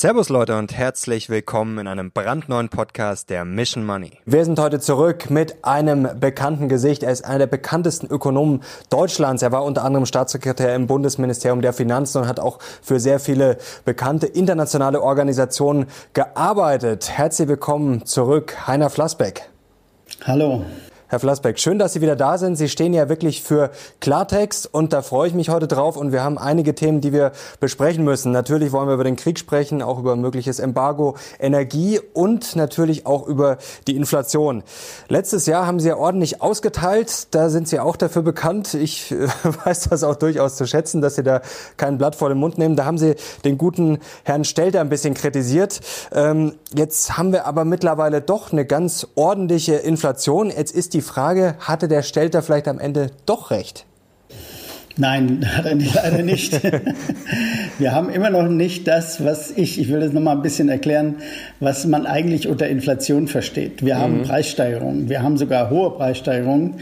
Servus Leute und herzlich willkommen in einem brandneuen Podcast der Mission Money. Wir sind heute zurück mit einem bekannten Gesicht. Er ist einer der bekanntesten Ökonomen Deutschlands. Er war unter anderem Staatssekretär im Bundesministerium der Finanzen und hat auch für sehr viele bekannte internationale Organisationen gearbeitet. Herzlich willkommen zurück, Heiner Flassbeck. Hallo. Herr Flassbeck, schön, dass Sie wieder da sind. Sie stehen ja wirklich für Klartext und da freue ich mich heute drauf. Und wir haben einige Themen, die wir besprechen müssen. Natürlich wollen wir über den Krieg sprechen, auch über mögliches Embargo, Energie und natürlich auch über die Inflation. Letztes Jahr haben Sie ja ordentlich ausgeteilt. Da sind Sie auch dafür bekannt. Ich äh, weiß das auch durchaus zu schätzen, dass Sie da kein Blatt vor den Mund nehmen. Da haben Sie den guten Herrn Stelter ein bisschen kritisiert. Ähm, jetzt haben wir aber mittlerweile doch eine ganz ordentliche Inflation. Jetzt ist die die Frage, hatte der Stelter vielleicht am Ende doch recht? Nein, hat er nicht, leider nicht. Wir haben immer noch nicht das, was ich, ich will das nochmal ein bisschen erklären, was man eigentlich unter Inflation versteht. Wir haben mhm. Preissteigerungen, wir haben sogar hohe Preissteigerungen,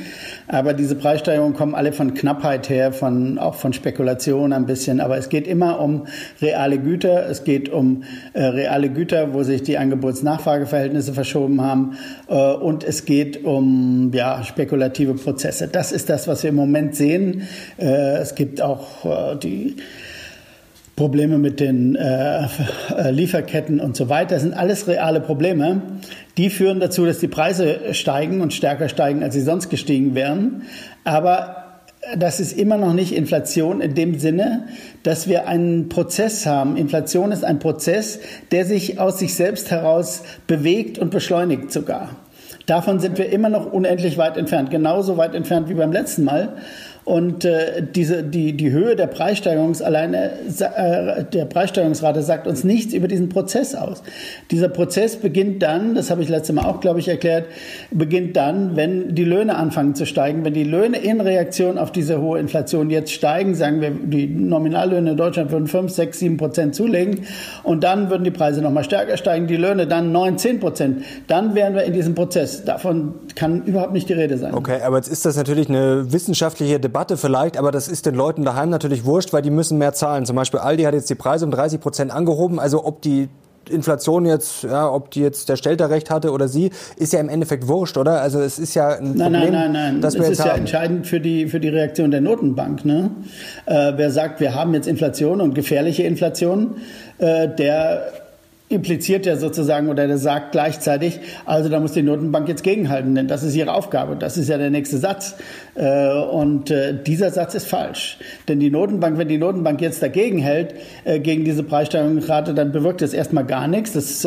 aber diese Preissteigerungen kommen alle von Knappheit her, von, auch von Spekulation ein bisschen. Aber es geht immer um reale Güter, es geht um äh, reale Güter, wo sich die Angebots-Nachfrageverhältnisse verschoben haben äh, und es geht um ja, spekulative Prozesse. Das ist das, was wir im Moment sehen. Äh, es gibt auch äh, die Probleme mit den äh, äh, Lieferketten und so weiter. Das sind alles reale Probleme. Die führen dazu, dass die Preise steigen und stärker steigen, als sie sonst gestiegen wären. Aber das ist immer noch nicht Inflation in dem Sinne, dass wir einen Prozess haben. Inflation ist ein Prozess, der sich aus sich selbst heraus bewegt und beschleunigt sogar. Davon sind wir immer noch unendlich weit entfernt, genauso weit entfernt wie beim letzten Mal. Und äh, diese, die, die Höhe der Preissteigerung alleine, äh, der Preissteigerungsrate sagt uns nichts über diesen Prozess aus. Dieser Prozess beginnt dann, das habe ich letztes Mal auch, glaube ich, erklärt, beginnt dann, wenn die Löhne anfangen zu steigen. Wenn die Löhne in Reaktion auf diese hohe Inflation jetzt steigen, sagen wir, die Nominallöhne in Deutschland würden 5, 6, 7 Prozent zulegen und dann würden die Preise nochmal stärker steigen, die Löhne dann 9, 10 Prozent. Dann wären wir in diesem Prozess. Davon kann überhaupt nicht die Rede sein. Okay, aber jetzt ist das natürlich eine wissenschaftliche Debatte Debatte vielleicht, aber das ist den Leuten daheim natürlich wurscht, weil die müssen mehr zahlen. Zum Beispiel Aldi hat jetzt die Preise um 30 Prozent angehoben. Also ob die Inflation jetzt, ja, ob die jetzt der Stelter recht hatte oder sie, ist ja im Endeffekt wurscht, oder? Also es ist ja ein nein, Problem, nein, nein, nein. Das ist ja entscheidend für die für die Reaktion der Notenbank. Ne? Äh, wer sagt, wir haben jetzt Inflation und gefährliche Inflation, äh, der impliziert ja sozusagen oder der sagt gleichzeitig, also da muss die Notenbank jetzt gegenhalten, denn das ist ihre Aufgabe. Das ist ja der nächste Satz. Äh, und äh, dieser Satz ist falsch. Denn die Notenbank, wenn die Notenbank jetzt dagegen hält, äh, gegen diese Preissteigerungsrate, dann bewirkt das erstmal gar nichts. Das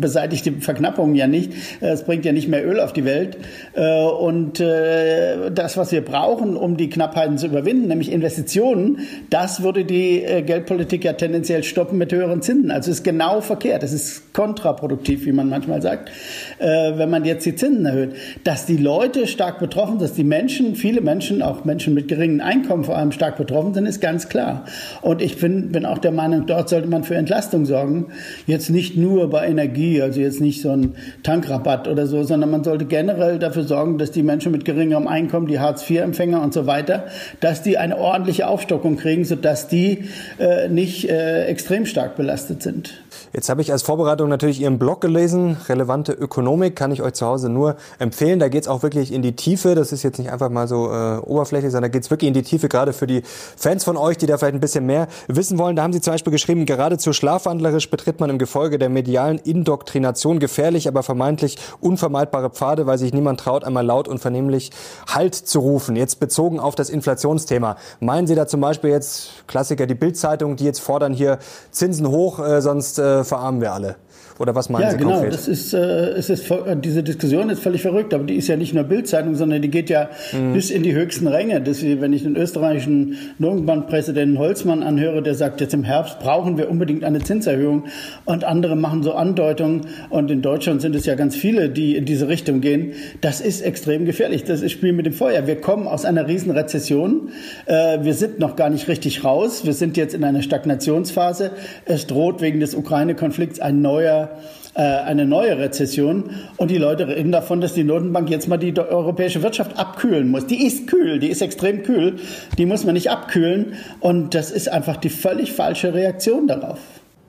beseitigt die Verknappung ja nicht. Es bringt ja nicht mehr Öl auf die Welt. Und das, was wir brauchen, um die Knappheiten zu überwinden, nämlich Investitionen, das würde die Geldpolitik ja tendenziell stoppen mit höheren Zinsen. Also ist genau verkehrt. Es ist kontraproduktiv, wie man manchmal sagt, wenn man jetzt die Zinsen erhöht. Dass die Leute stark betroffen, dass die Menschen viele Menschen, auch Menschen mit geringen Einkommen vor allem stark betroffen sind, ist ganz klar. Und ich bin, bin auch der Meinung, dort sollte man für Entlastung sorgen. Jetzt nicht nur bei Energie, also jetzt nicht so ein Tankrabatt oder so, sondern man sollte generell dafür sorgen, dass die Menschen mit geringerem Einkommen, die Hartz-IV-Empfänger und so weiter, dass die eine ordentliche Aufstockung kriegen, sodass die äh, nicht äh, extrem stark belastet sind. Jetzt habe ich als Vorbereitung natürlich Ihren Blog gelesen, relevante Ökonomik, kann ich euch zu Hause nur empfehlen. Da geht es auch wirklich in die Tiefe. Das ist jetzt nicht einfach mal so äh, oberflächlich, sondern da geht es wirklich in die Tiefe, gerade für die Fans von euch, die da vielleicht ein bisschen mehr wissen wollen. Da haben Sie zum Beispiel geschrieben, geradezu schlafwandlerisch betritt man im Gefolge der medialen Indoktrination gefährlich, aber vermeintlich unvermeidbare Pfade, weil sich niemand traut, einmal laut und vernehmlich Halt zu rufen. Jetzt bezogen auf das Inflationsthema. Meinen Sie da zum Beispiel jetzt, Klassiker, die Bildzeitung, die jetzt fordern hier Zinsen hoch, äh, sonst äh, verarmen wir alle. Oder was meinen ja, Sie genau. konkret? Das ist, äh, es ist, diese Diskussion ist völlig verrückt, aber die ist ja nicht nur Bildzeitung, sondern die geht ja mhm. bis in die höchsten Ränge. Das, wenn ich den österreichischen Notenbankpräsidenten Holzmann anhöre, der sagt, jetzt im Herbst brauchen wir unbedingt eine Zinserhöhung und andere machen so Andeutungen und in Deutschland sind es ja ganz viele, die in diese Richtung gehen. Das ist extrem gefährlich. Das ist Spiel mit dem Feuer. Wir kommen aus einer Riesenrezession. Äh, wir sind noch gar nicht richtig raus. Wir sind jetzt in einer Stagnationsphase. Es droht wegen des Ukraine-Konflikts ein neuer eine neue Rezession und die Leute reden davon, dass die Notenbank jetzt mal die europäische Wirtschaft abkühlen muss. Die ist kühl, die ist extrem kühl, die muss man nicht abkühlen und das ist einfach die völlig falsche Reaktion darauf.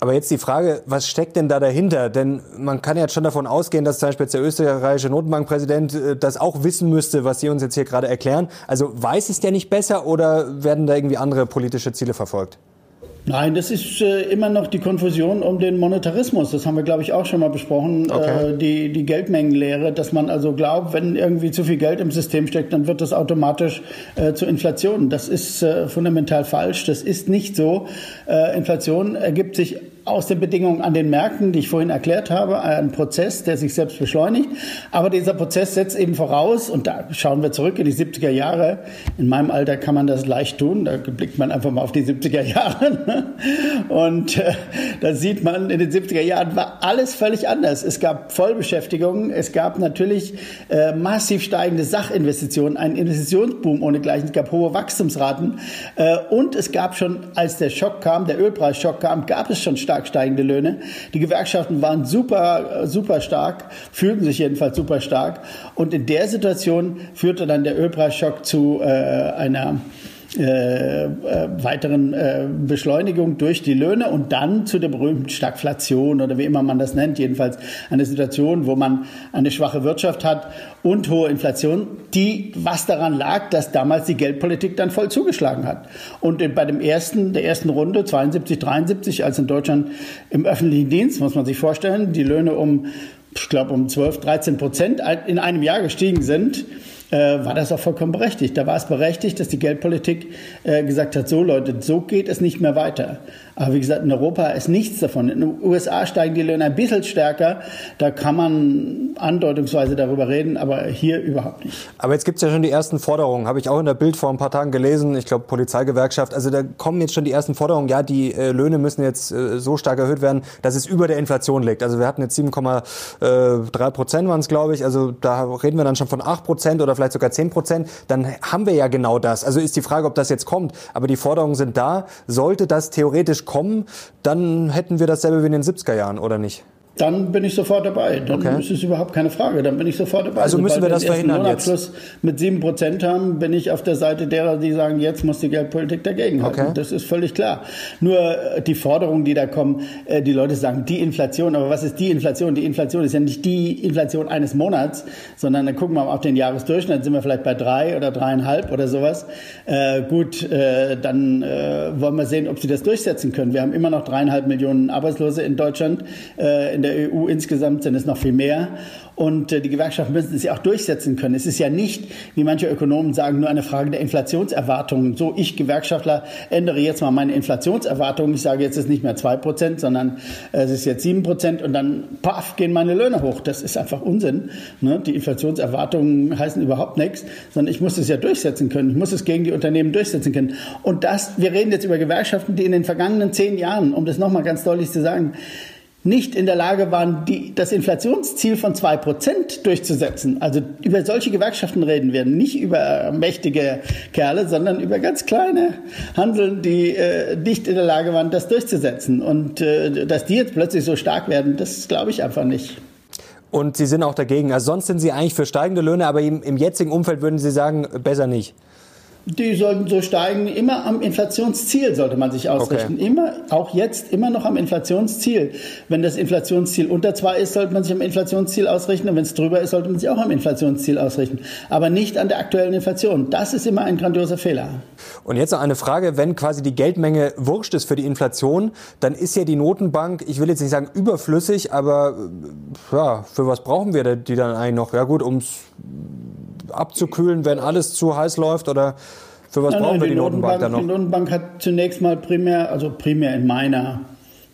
Aber jetzt die Frage, was steckt denn da dahinter? Denn man kann ja schon davon ausgehen, dass zum Beispiel der österreichische Notenbankpräsident äh, das auch wissen müsste, was Sie uns jetzt hier gerade erklären. Also weiß es der nicht besser oder werden da irgendwie andere politische Ziele verfolgt? Nein, das ist äh, immer noch die Konfusion um den Monetarismus. Das haben wir, glaube ich, auch schon mal besprochen. Okay. Äh, die, die Geldmengenlehre, dass man also glaubt, wenn irgendwie zu viel Geld im System steckt, dann wird das automatisch äh, zu Inflation. Das ist äh, fundamental falsch. Das ist nicht so. Äh, Inflation ergibt sich aus den Bedingungen an den Märkten, die ich vorhin erklärt habe, ein Prozess, der sich selbst beschleunigt. Aber dieser Prozess setzt eben voraus, und da schauen wir zurück in die 70er Jahre. In meinem Alter kann man das leicht tun. Da blickt man einfach mal auf die 70er Jahre. Ne? Und äh, da sieht man, in den 70er Jahren war alles völlig anders. Es gab Vollbeschäftigung. Es gab natürlich äh, massiv steigende Sachinvestitionen, einen Investitionsboom ohnegleichen. Es gab hohe Wachstumsraten. Äh, und es gab schon, als der Schock kam, der Ölpreisschock kam, gab es schon stark steigende Löhne. Die Gewerkschaften waren super, super stark, fühlten sich jedenfalls super stark. Und in der Situation führte dann der Ölpreisschock zu äh, einer äh, äh, weiteren äh, Beschleunigung durch die Löhne und dann zu der berühmten Stagflation oder wie immer man das nennt, jedenfalls eine Situation, wo man eine schwache Wirtschaft hat und hohe Inflation, die was daran lag, dass damals die Geldpolitik dann voll zugeschlagen hat. Und bei dem ersten, der ersten Runde 72, 73, als in Deutschland im öffentlichen Dienst, muss man sich vorstellen, die Löhne um ich glaube, um 12, 13 Prozent in einem Jahr gestiegen sind, war das auch vollkommen berechtigt. Da war es berechtigt, dass die Geldpolitik äh, gesagt hat, so Leute, so geht es nicht mehr weiter. Aber wie gesagt, in Europa ist nichts davon. In den USA steigen die Löhne ein bisschen stärker. Da kann man andeutungsweise darüber reden, aber hier überhaupt nicht. Aber jetzt gibt es ja schon die ersten Forderungen. Habe ich auch in der Bild vor ein paar Tagen gelesen. Ich glaube, Polizeigewerkschaft. Also da kommen jetzt schon die ersten Forderungen. Ja, die äh, Löhne müssen jetzt äh, so stark erhöht werden, dass es über der Inflation liegt. Also wir hatten jetzt 7,3 Prozent waren es, glaube ich. Also da reden wir dann schon von 8 Prozent oder vielleicht sogar 10 Prozent. Dann haben wir ja genau das. Also ist die Frage, ob das jetzt kommt. Aber die Forderungen sind da. Sollte das theoretisch kommen, dann hätten wir dasselbe wie in den 70er Jahren, oder nicht? Dann bin ich sofort dabei. Dann okay. ist es überhaupt keine Frage. Dann bin ich sofort dabei. Also müssen wir das verhindern jetzt. mit sieben Prozent haben, bin ich auf der Seite derer, die sagen, jetzt muss die Geldpolitik dagegen halten. Okay. Das ist völlig klar. Nur äh, die Forderungen, die da kommen, äh, die Leute sagen, die Inflation. Aber was ist die Inflation? Die Inflation ist ja nicht die Inflation eines Monats, sondern dann gucken wir mal auf den Jahresdurchschnitt. Dann sind wir vielleicht bei drei oder dreieinhalb oder sowas. Äh, gut, äh, dann äh, wollen wir sehen, ob sie das durchsetzen können. Wir haben immer noch dreieinhalb Millionen Arbeitslose in Deutschland. Äh, der EU insgesamt sind es noch viel mehr. Und äh, die Gewerkschaften müssen es ja auch durchsetzen können. Es ist ja nicht, wie manche Ökonomen sagen, nur eine Frage der Inflationserwartungen. So, ich Gewerkschaftler ändere jetzt mal meine Inflationserwartungen. Ich sage jetzt ist nicht mehr zwei Prozent, sondern äh, es ist jetzt sieben Prozent und dann paff gehen meine Löhne hoch. Das ist einfach Unsinn. Ne? Die Inflationserwartungen heißen überhaupt nichts, sondern ich muss es ja durchsetzen können. Ich muss es gegen die Unternehmen durchsetzen können. Und das, wir reden jetzt über Gewerkschaften, die in den vergangenen zehn Jahren, um das nochmal ganz deutlich zu sagen, nicht in der Lage waren, die, das Inflationsziel von zwei Prozent durchzusetzen. Also über solche Gewerkschaften reden wir, nicht über mächtige Kerle, sondern über ganz kleine Handeln, die äh, nicht in der Lage waren, das durchzusetzen. Und äh, dass die jetzt plötzlich so stark werden, das glaube ich einfach nicht. Und Sie sind auch dagegen. Also sonst sind Sie eigentlich für steigende Löhne, aber im, im jetzigen Umfeld würden Sie sagen, besser nicht. Die sollten so steigen. Immer am Inflationsziel sollte man sich ausrichten. Okay. Immer, auch jetzt, immer noch am Inflationsziel. Wenn das Inflationsziel unter zwei ist, sollte man sich am Inflationsziel ausrichten. Und wenn es drüber ist, sollte man sich auch am Inflationsziel ausrichten. Aber nicht an der aktuellen Inflation. Das ist immer ein grandioser Fehler. Und jetzt noch eine Frage. Wenn quasi die Geldmenge wurscht ist für die Inflation, dann ist ja die Notenbank, ich will jetzt nicht sagen überflüssig, aber ja, für was brauchen wir die dann eigentlich noch? Ja gut, ums abzukühlen, wenn alles zu heiß läuft? Oder für was nein, brauchen nein, wir die, die Notenbank, Notenbank dann noch? Die Notenbank hat zunächst mal primär, also primär in meiner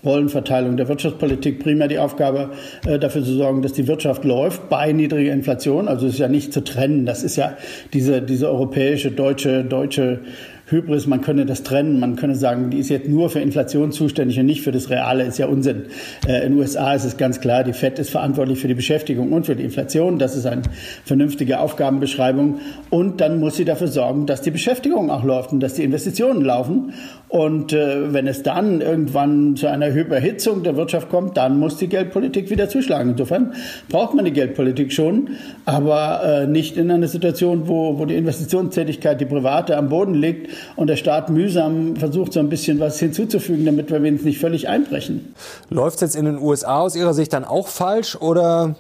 Rollenverteilung der Wirtschaftspolitik primär die Aufgabe, äh, dafür zu sorgen, dass die Wirtschaft läuft bei niedriger Inflation. Also es ist ja nicht zu trennen. Das ist ja diese, diese europäische, deutsche, deutsche Hybris, man könne das trennen, man könne sagen, die ist jetzt nur für Inflation zuständig und nicht für das Reale, ist ja Unsinn. Äh, in den USA ist es ganz klar, die FED ist verantwortlich für die Beschäftigung und für die Inflation. Das ist eine vernünftige Aufgabenbeschreibung. Und dann muss sie dafür sorgen, dass die Beschäftigung auch läuft und dass die Investitionen laufen. Und äh, wenn es dann irgendwann zu einer Überhitzung der Wirtschaft kommt, dann muss die Geldpolitik wieder zuschlagen. Insofern braucht man die Geldpolitik schon, aber äh, nicht in einer Situation, wo, wo die Investitionstätigkeit, die private, am Boden liegt und der Staat mühsam versucht, so ein bisschen was hinzuzufügen, damit wir wenigstens nicht völlig einbrechen. Läuft es jetzt in den USA aus Ihrer Sicht dann auch falsch oder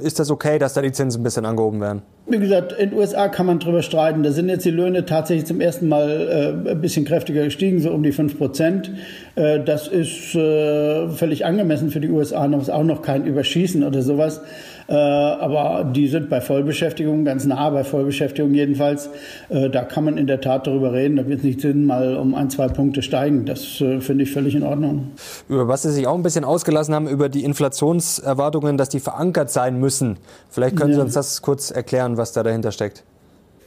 ist das okay, dass da die Zinsen ein bisschen angehoben werden? Wie gesagt, in den USA kann man drüber streiten. Da sind jetzt die Löhne tatsächlich zum ersten Mal äh, ein bisschen kräftiger gestiegen, so um die 5 Prozent. Äh, das ist äh, völlig angemessen für die USA. Das ist auch noch kein Überschießen oder sowas. Äh, aber die sind bei Vollbeschäftigung, ganz nah bei Vollbeschäftigung jedenfalls. Äh, da kann man in der Tat darüber reden. Da wird es nicht Sinn, mal um ein, zwei Punkte steigen. Das äh, finde ich völlig in Ordnung. Über was Sie sich auch ein bisschen ausgelassen haben, über die Inflationserwartungen, dass die verankert sein müssen. Vielleicht können Sie uns das kurz erklären, was da dahinter steckt.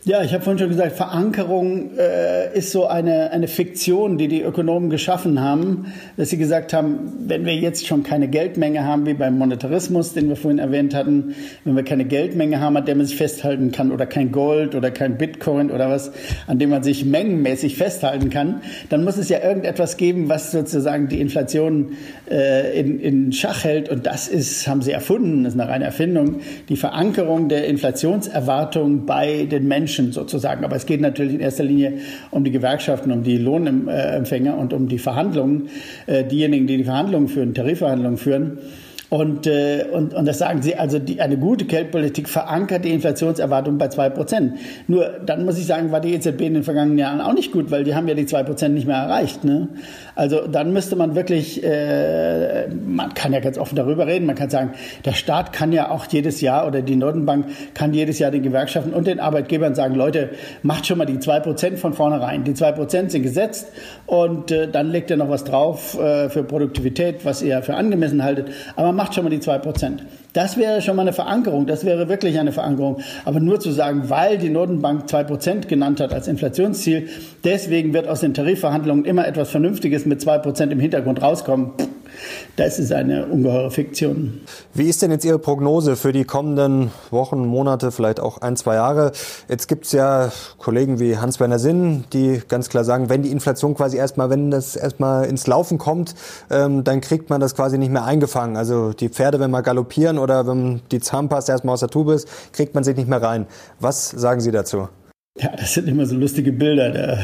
Ja, ich habe vorhin schon gesagt, Verankerung äh, ist so eine, eine Fiktion, die die Ökonomen geschaffen haben, dass sie gesagt haben, wenn wir jetzt schon keine Geldmenge haben, wie beim Monetarismus, den wir vorhin erwähnt hatten, wenn wir keine Geldmenge haben, an der man sich festhalten kann, oder kein Gold oder kein Bitcoin oder was, an dem man sich mengenmäßig festhalten kann, dann muss es ja irgendetwas geben, was sozusagen die Inflation äh, in, in Schach hält. Und das ist, haben sie erfunden, das ist eine reine Erfindung, die Verankerung der Inflationserwartung bei den Menschen Menschen sozusagen. Aber es geht natürlich in erster Linie um die Gewerkschaften, um die Lohnempfänger und um die Verhandlungen, äh, diejenigen, die die Verhandlungen führen, Tarifverhandlungen führen. Und, äh, und, und das sagen Sie, also die, eine gute Geldpolitik verankert die Inflationserwartung bei zwei Prozent. Nur dann muss ich sagen, war die EZB in den vergangenen Jahren auch nicht gut, weil die haben ja die zwei Prozent nicht mehr erreicht. Ne? Also dann müsste man wirklich, äh, man kann ja ganz offen darüber reden, man kann sagen, der Staat kann ja auch jedes Jahr oder die Notenbank kann jedes Jahr den Gewerkschaften und den Arbeitgebern sagen, Leute, macht schon mal die zwei Prozent von vornherein. Die zwei Prozent sind gesetzt und äh, dann legt ihr noch was drauf äh, für Produktivität, was ihr für angemessen haltet. Aber macht schon mal die zwei Prozent. Das wäre schon mal eine Verankerung. Das wäre wirklich eine Verankerung. Aber nur zu sagen, weil die Notenbank zwei Prozent genannt hat als Inflationsziel, deswegen wird aus den Tarifverhandlungen immer etwas Vernünftiges mit zwei Prozent im Hintergrund rauskommen. Das ist eine ungeheure Fiktion. Wie ist denn jetzt Ihre Prognose für die kommenden Wochen, Monate, vielleicht auch ein, zwei Jahre? Jetzt gibt es ja Kollegen wie Hans-Werner Sinn, die ganz klar sagen, wenn die Inflation quasi erstmal, wenn das erstmal ins Laufen kommt, ähm, dann kriegt man das quasi nicht mehr eingefangen. Also die Pferde, wenn mal galoppieren oder wenn die Zahnpasta erstmal aus der Tube ist, kriegt man sich nicht mehr rein. Was sagen Sie dazu? Ja, das sind immer so lustige Bilder. Der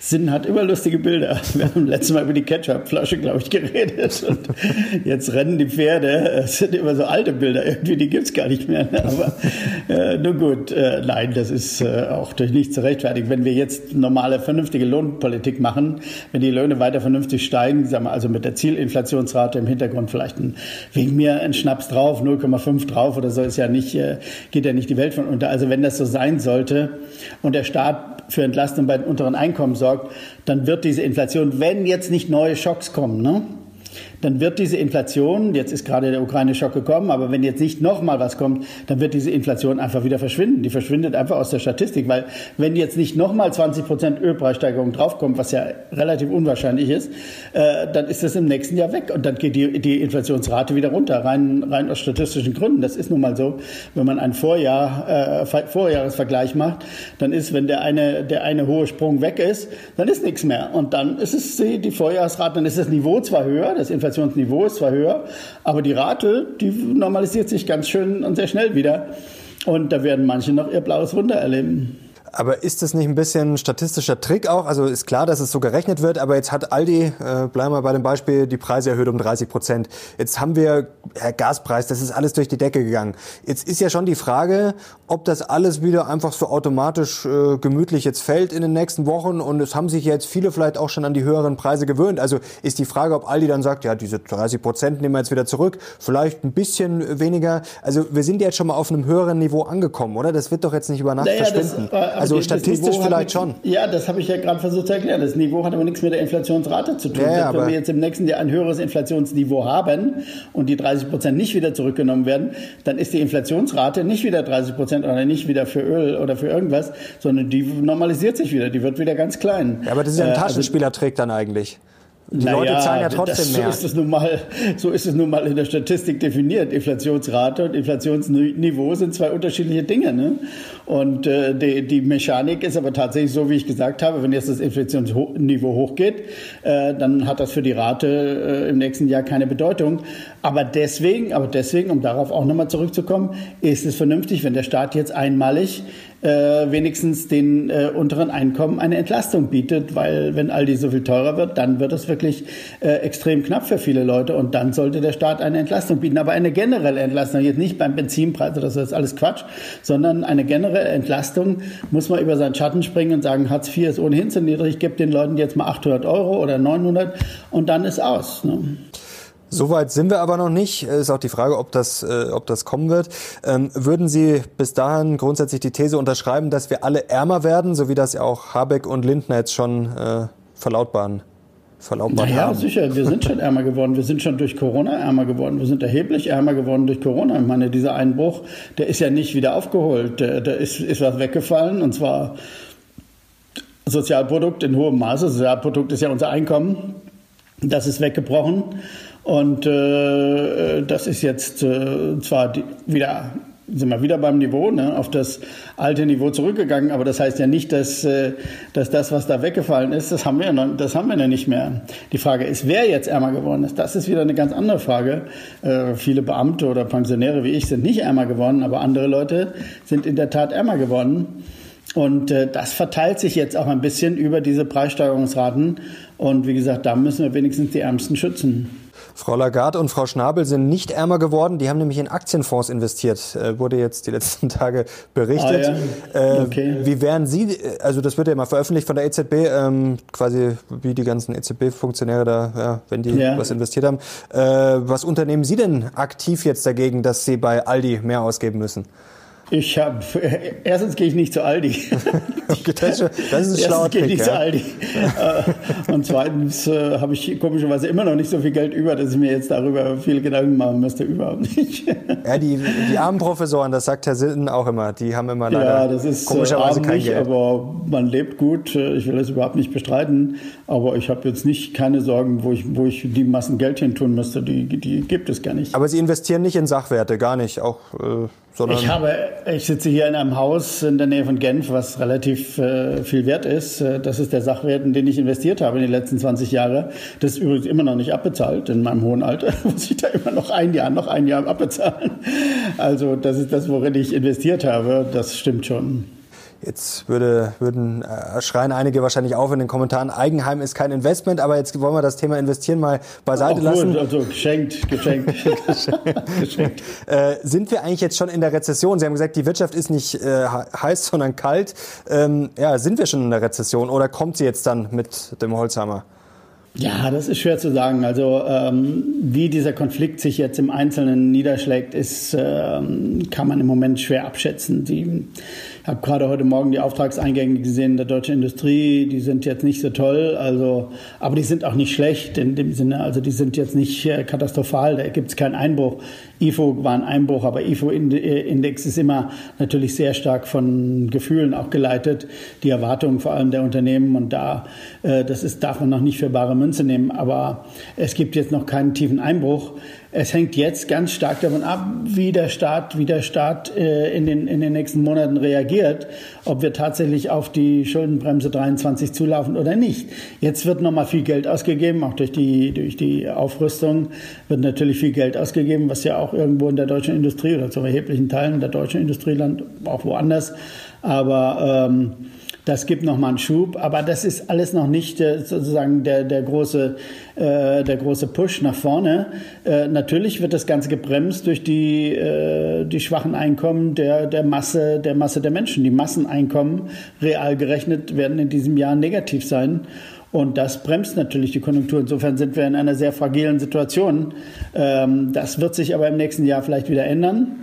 Sinn hat immer lustige Bilder. Wir haben letztes Mal über die Ketchupflasche, glaube ich, geredet. Und jetzt rennen die Pferde. Das sind immer so alte Bilder. Irgendwie, die gibt's gar nicht mehr. Aber äh, nur gut. Äh, nein, das ist äh, auch durch nichts zu rechtfertigen. Wenn wir jetzt normale, vernünftige Lohnpolitik machen, wenn die Löhne weiter vernünftig steigen, sagen wir also mit der Zielinflationsrate im Hintergrund vielleicht ein, wegen mir ein Schnaps drauf, 0,5 drauf oder so, ist ja nicht, äh, geht ja nicht die Welt von unter. Also wenn das so sein sollte und und der Staat für Entlastung bei den unteren Einkommen sorgt, dann wird diese Inflation, wenn jetzt nicht neue Schocks kommen, ne, dann wird diese Inflation, jetzt ist gerade der Ukraine-Schock gekommen, aber wenn jetzt nicht nochmal was kommt, dann wird diese Inflation einfach wieder verschwinden. Die verschwindet einfach aus der Statistik, weil wenn jetzt nicht nochmal 20 Prozent Ölpreissteigerung draufkommt, was ja relativ unwahrscheinlich ist, äh, dann ist das im nächsten Jahr weg und dann geht die, die Inflationsrate wieder runter, rein, rein aus statistischen Gründen. Das ist nun mal so, wenn man einen Vorjahr, äh, Vorjahresvergleich macht, dann ist, wenn der eine, der eine hohe Sprung weg ist, dann ist nichts mehr. Und dann ist es die, die Vorjahresrate, dann ist das Niveau zwar höher, das Inflation Inflationsniveau ist zwar höher, aber die Rate, die normalisiert sich ganz schön und sehr schnell wieder. Und da werden manche noch ihr blaues Wunder erleben. Aber ist das nicht ein bisschen statistischer Trick auch? Also ist klar, dass es so gerechnet wird, aber jetzt hat Aldi, äh, bleiben wir bei dem Beispiel, die Preise erhöht um 30 Prozent. Jetzt haben wir Herr Gaspreis, das ist alles durch die Decke gegangen. Jetzt ist ja schon die Frage, ob das alles wieder einfach so automatisch äh, gemütlich jetzt fällt in den nächsten Wochen und es haben sich jetzt viele vielleicht auch schon an die höheren Preise gewöhnt. Also ist die Frage, ob Aldi dann sagt, ja, diese 30 Prozent nehmen wir jetzt wieder zurück, vielleicht ein bisschen weniger. Also wir sind jetzt schon mal auf einem höheren Niveau angekommen, oder? Das wird doch jetzt nicht über Nacht naja, verschwinden. Das, also statistisch vielleicht schon. Ja, das habe ich ja gerade versucht zu erklären. Das Niveau hat aber nichts mit der Inflationsrate zu tun. Ja, wenn wir jetzt im nächsten Jahr ein höheres Inflationsniveau haben und die 30 Prozent nicht wieder zurückgenommen werden, dann ist die Inflationsrate nicht wieder 30 Prozent oder nicht wieder für Öl oder für irgendwas, sondern die normalisiert sich wieder. Die wird wieder ganz klein. Ja, aber das ist ja ein Taschenspielertrick äh, also, dann eigentlich. Die naja, Leute zahlen ja trotzdem das, mehr. So ist, es nun mal, so ist es nun mal in der Statistik definiert. Inflationsrate und Inflationsniveau sind zwei unterschiedliche Dinge. Ne? Und äh, die, die Mechanik ist aber tatsächlich so, wie ich gesagt habe, wenn jetzt das Inflationsniveau hochgeht, äh, dann hat das für die Rate äh, im nächsten Jahr keine Bedeutung. Aber deswegen, aber deswegen, um darauf auch nochmal zurückzukommen, ist es vernünftig, wenn der Staat jetzt einmalig äh, wenigstens den äh, unteren Einkommen eine Entlastung bietet, weil wenn Aldi so viel teurer wird, dann wird es wirklich äh, extrem knapp für viele Leute und dann sollte der Staat eine Entlastung bieten. Aber eine generelle Entlastung, jetzt nicht beim Benzinpreis, das ist alles Quatsch, sondern eine generelle Entlastung muss man über seinen Schatten springen und sagen, Hartz IV ist ohnehin zu niedrig, gebe den Leuten jetzt mal 800 Euro oder 900 und dann ist aus. Ne? Soweit sind wir aber noch nicht. Ist auch die Frage, ob das, äh, ob das kommen wird. Ähm, würden Sie bis dahin grundsätzlich die These unterschreiben, dass wir alle ärmer werden, so wie das ja auch Habeck und Lindner jetzt schon äh, verlautbaren? verlautbart naja, haben. sicher, wir sind schon ärmer geworden. Wir sind schon durch Corona ärmer geworden. Wir sind erheblich ärmer geworden durch Corona. Ich meine, dieser Einbruch, der ist ja nicht wieder aufgeholt. Da ist, ist was weggefallen und zwar Sozialprodukt in hohem Maße. Sozialprodukt ist ja unser Einkommen. Das ist weggebrochen. Und äh, das ist jetzt äh, zwar die, wieder sind wir wieder beim Niveau, ne, auf das alte Niveau zurückgegangen, aber das heißt ja nicht, dass, äh, dass das, was da weggefallen ist, das haben wir ja noch, das haben wir ja nicht mehr. Die Frage ist, wer jetzt ärmer geworden ist, das ist wieder eine ganz andere Frage. Äh, viele Beamte oder Pensionäre wie ich sind nicht ärmer geworden, aber andere Leute sind in der Tat ärmer geworden. Und äh, das verteilt sich jetzt auch ein bisschen über diese Preissteigerungsraten. Und wie gesagt, da müssen wir wenigstens die Ärmsten schützen. Frau Lagarde und Frau Schnabel sind nicht ärmer geworden. Die haben nämlich in Aktienfonds investiert, äh, wurde jetzt die letzten Tage berichtet. Ah, ja. äh, okay. Wie wären Sie, also das wird ja immer veröffentlicht von der EZB, ähm, quasi wie die ganzen EZB-Funktionäre da, ja, wenn die ja. was investiert haben. Äh, was unternehmen Sie denn aktiv jetzt dagegen, dass Sie bei Aldi mehr ausgeben müssen? Ich habe erstens gehe ich nicht zu Aldi. okay, das, ist, das ist ein schlauer gehe ich nicht ja. zu Aldi. Äh, und zweitens äh, habe ich komischerweise immer noch nicht so viel Geld über, dass ich mir jetzt darüber viel Gedanken machen müsste. Überhaupt nicht. ja, die, die armen Professoren, das sagt Herr Silden auch immer, die haben immer leider ja, das ist, äh, komischerweise kein nicht, Geld. Aber man lebt gut. Ich will das überhaupt nicht bestreiten. Aber ich habe jetzt nicht keine Sorgen, wo ich, wo ich die Massen Geld hin tun müsste. Die, die gibt es gar nicht. Aber Sie investieren nicht in Sachwerte, gar nicht. Auch äh sondern ich habe, ich sitze hier in einem Haus in der Nähe von Genf, was relativ äh, viel wert ist. Äh, das ist der Sachwert, in den ich investiert habe in den letzten 20 Jahren. Das ist übrigens immer noch nicht abbezahlt. In meinem hohen Alter muss ich da immer noch ein Jahr, noch ein Jahr abbezahlen. Also das ist das, worin ich investiert habe. Das stimmt schon. Jetzt würde, würden äh, schreien einige wahrscheinlich auf in den Kommentaren, Eigenheim ist kein Investment, aber jetzt wollen wir das Thema Investieren mal beiseite oh, lassen. Also geschenkt, geschenkt. geschenkt. Äh, sind wir eigentlich jetzt schon in der Rezession? Sie haben gesagt, die Wirtschaft ist nicht äh, heiß, sondern kalt. Ähm, ja, sind wir schon in der Rezession oder kommt sie jetzt dann mit dem Holzhammer? Ja, das ist schwer zu sagen. Also ähm, wie dieser Konflikt sich jetzt im Einzelnen niederschlägt, ist, ähm, kann man im Moment schwer abschätzen. Die habe gerade heute Morgen die Auftragseingänge gesehen der deutschen Industrie. Die sind jetzt nicht so toll, also, aber die sind auch nicht schlecht in dem Sinne. Also die sind jetzt nicht äh, katastrophal. Da gibt es keinen Einbruch. IFO war ein Einbruch, aber IFO-Index ist immer natürlich sehr stark von Gefühlen auch geleitet. Die Erwartungen vor allem der Unternehmen und da, äh, das ist, darf man noch nicht für bare Münze nehmen. Aber es gibt jetzt noch keinen tiefen Einbruch. Es hängt jetzt ganz stark davon ab, wie der Staat, wie der Staat äh, in, den, in den nächsten Monaten reagiert, ob wir tatsächlich auf die Schuldenbremse 23 zulaufen oder nicht. Jetzt wird nochmal viel Geld ausgegeben, auch durch die, durch die Aufrüstung wird natürlich viel Geld ausgegeben, was ja auch irgendwo in der deutschen Industrie oder zu erheblichen Teilen der deutschen Industrieland, auch woanders, aber ähm, das gibt nochmal einen Schub, aber das ist alles noch nicht äh, sozusagen der, der, große, äh, der große Push nach vorne. Äh, natürlich wird das Ganze gebremst durch die, äh, die schwachen Einkommen der, der, Masse, der Masse der Menschen. Die Masseneinkommen real gerechnet werden in diesem Jahr negativ sein. Und das bremst natürlich die Konjunktur. Insofern sind wir in einer sehr fragilen Situation. Ähm, das wird sich aber im nächsten Jahr vielleicht wieder ändern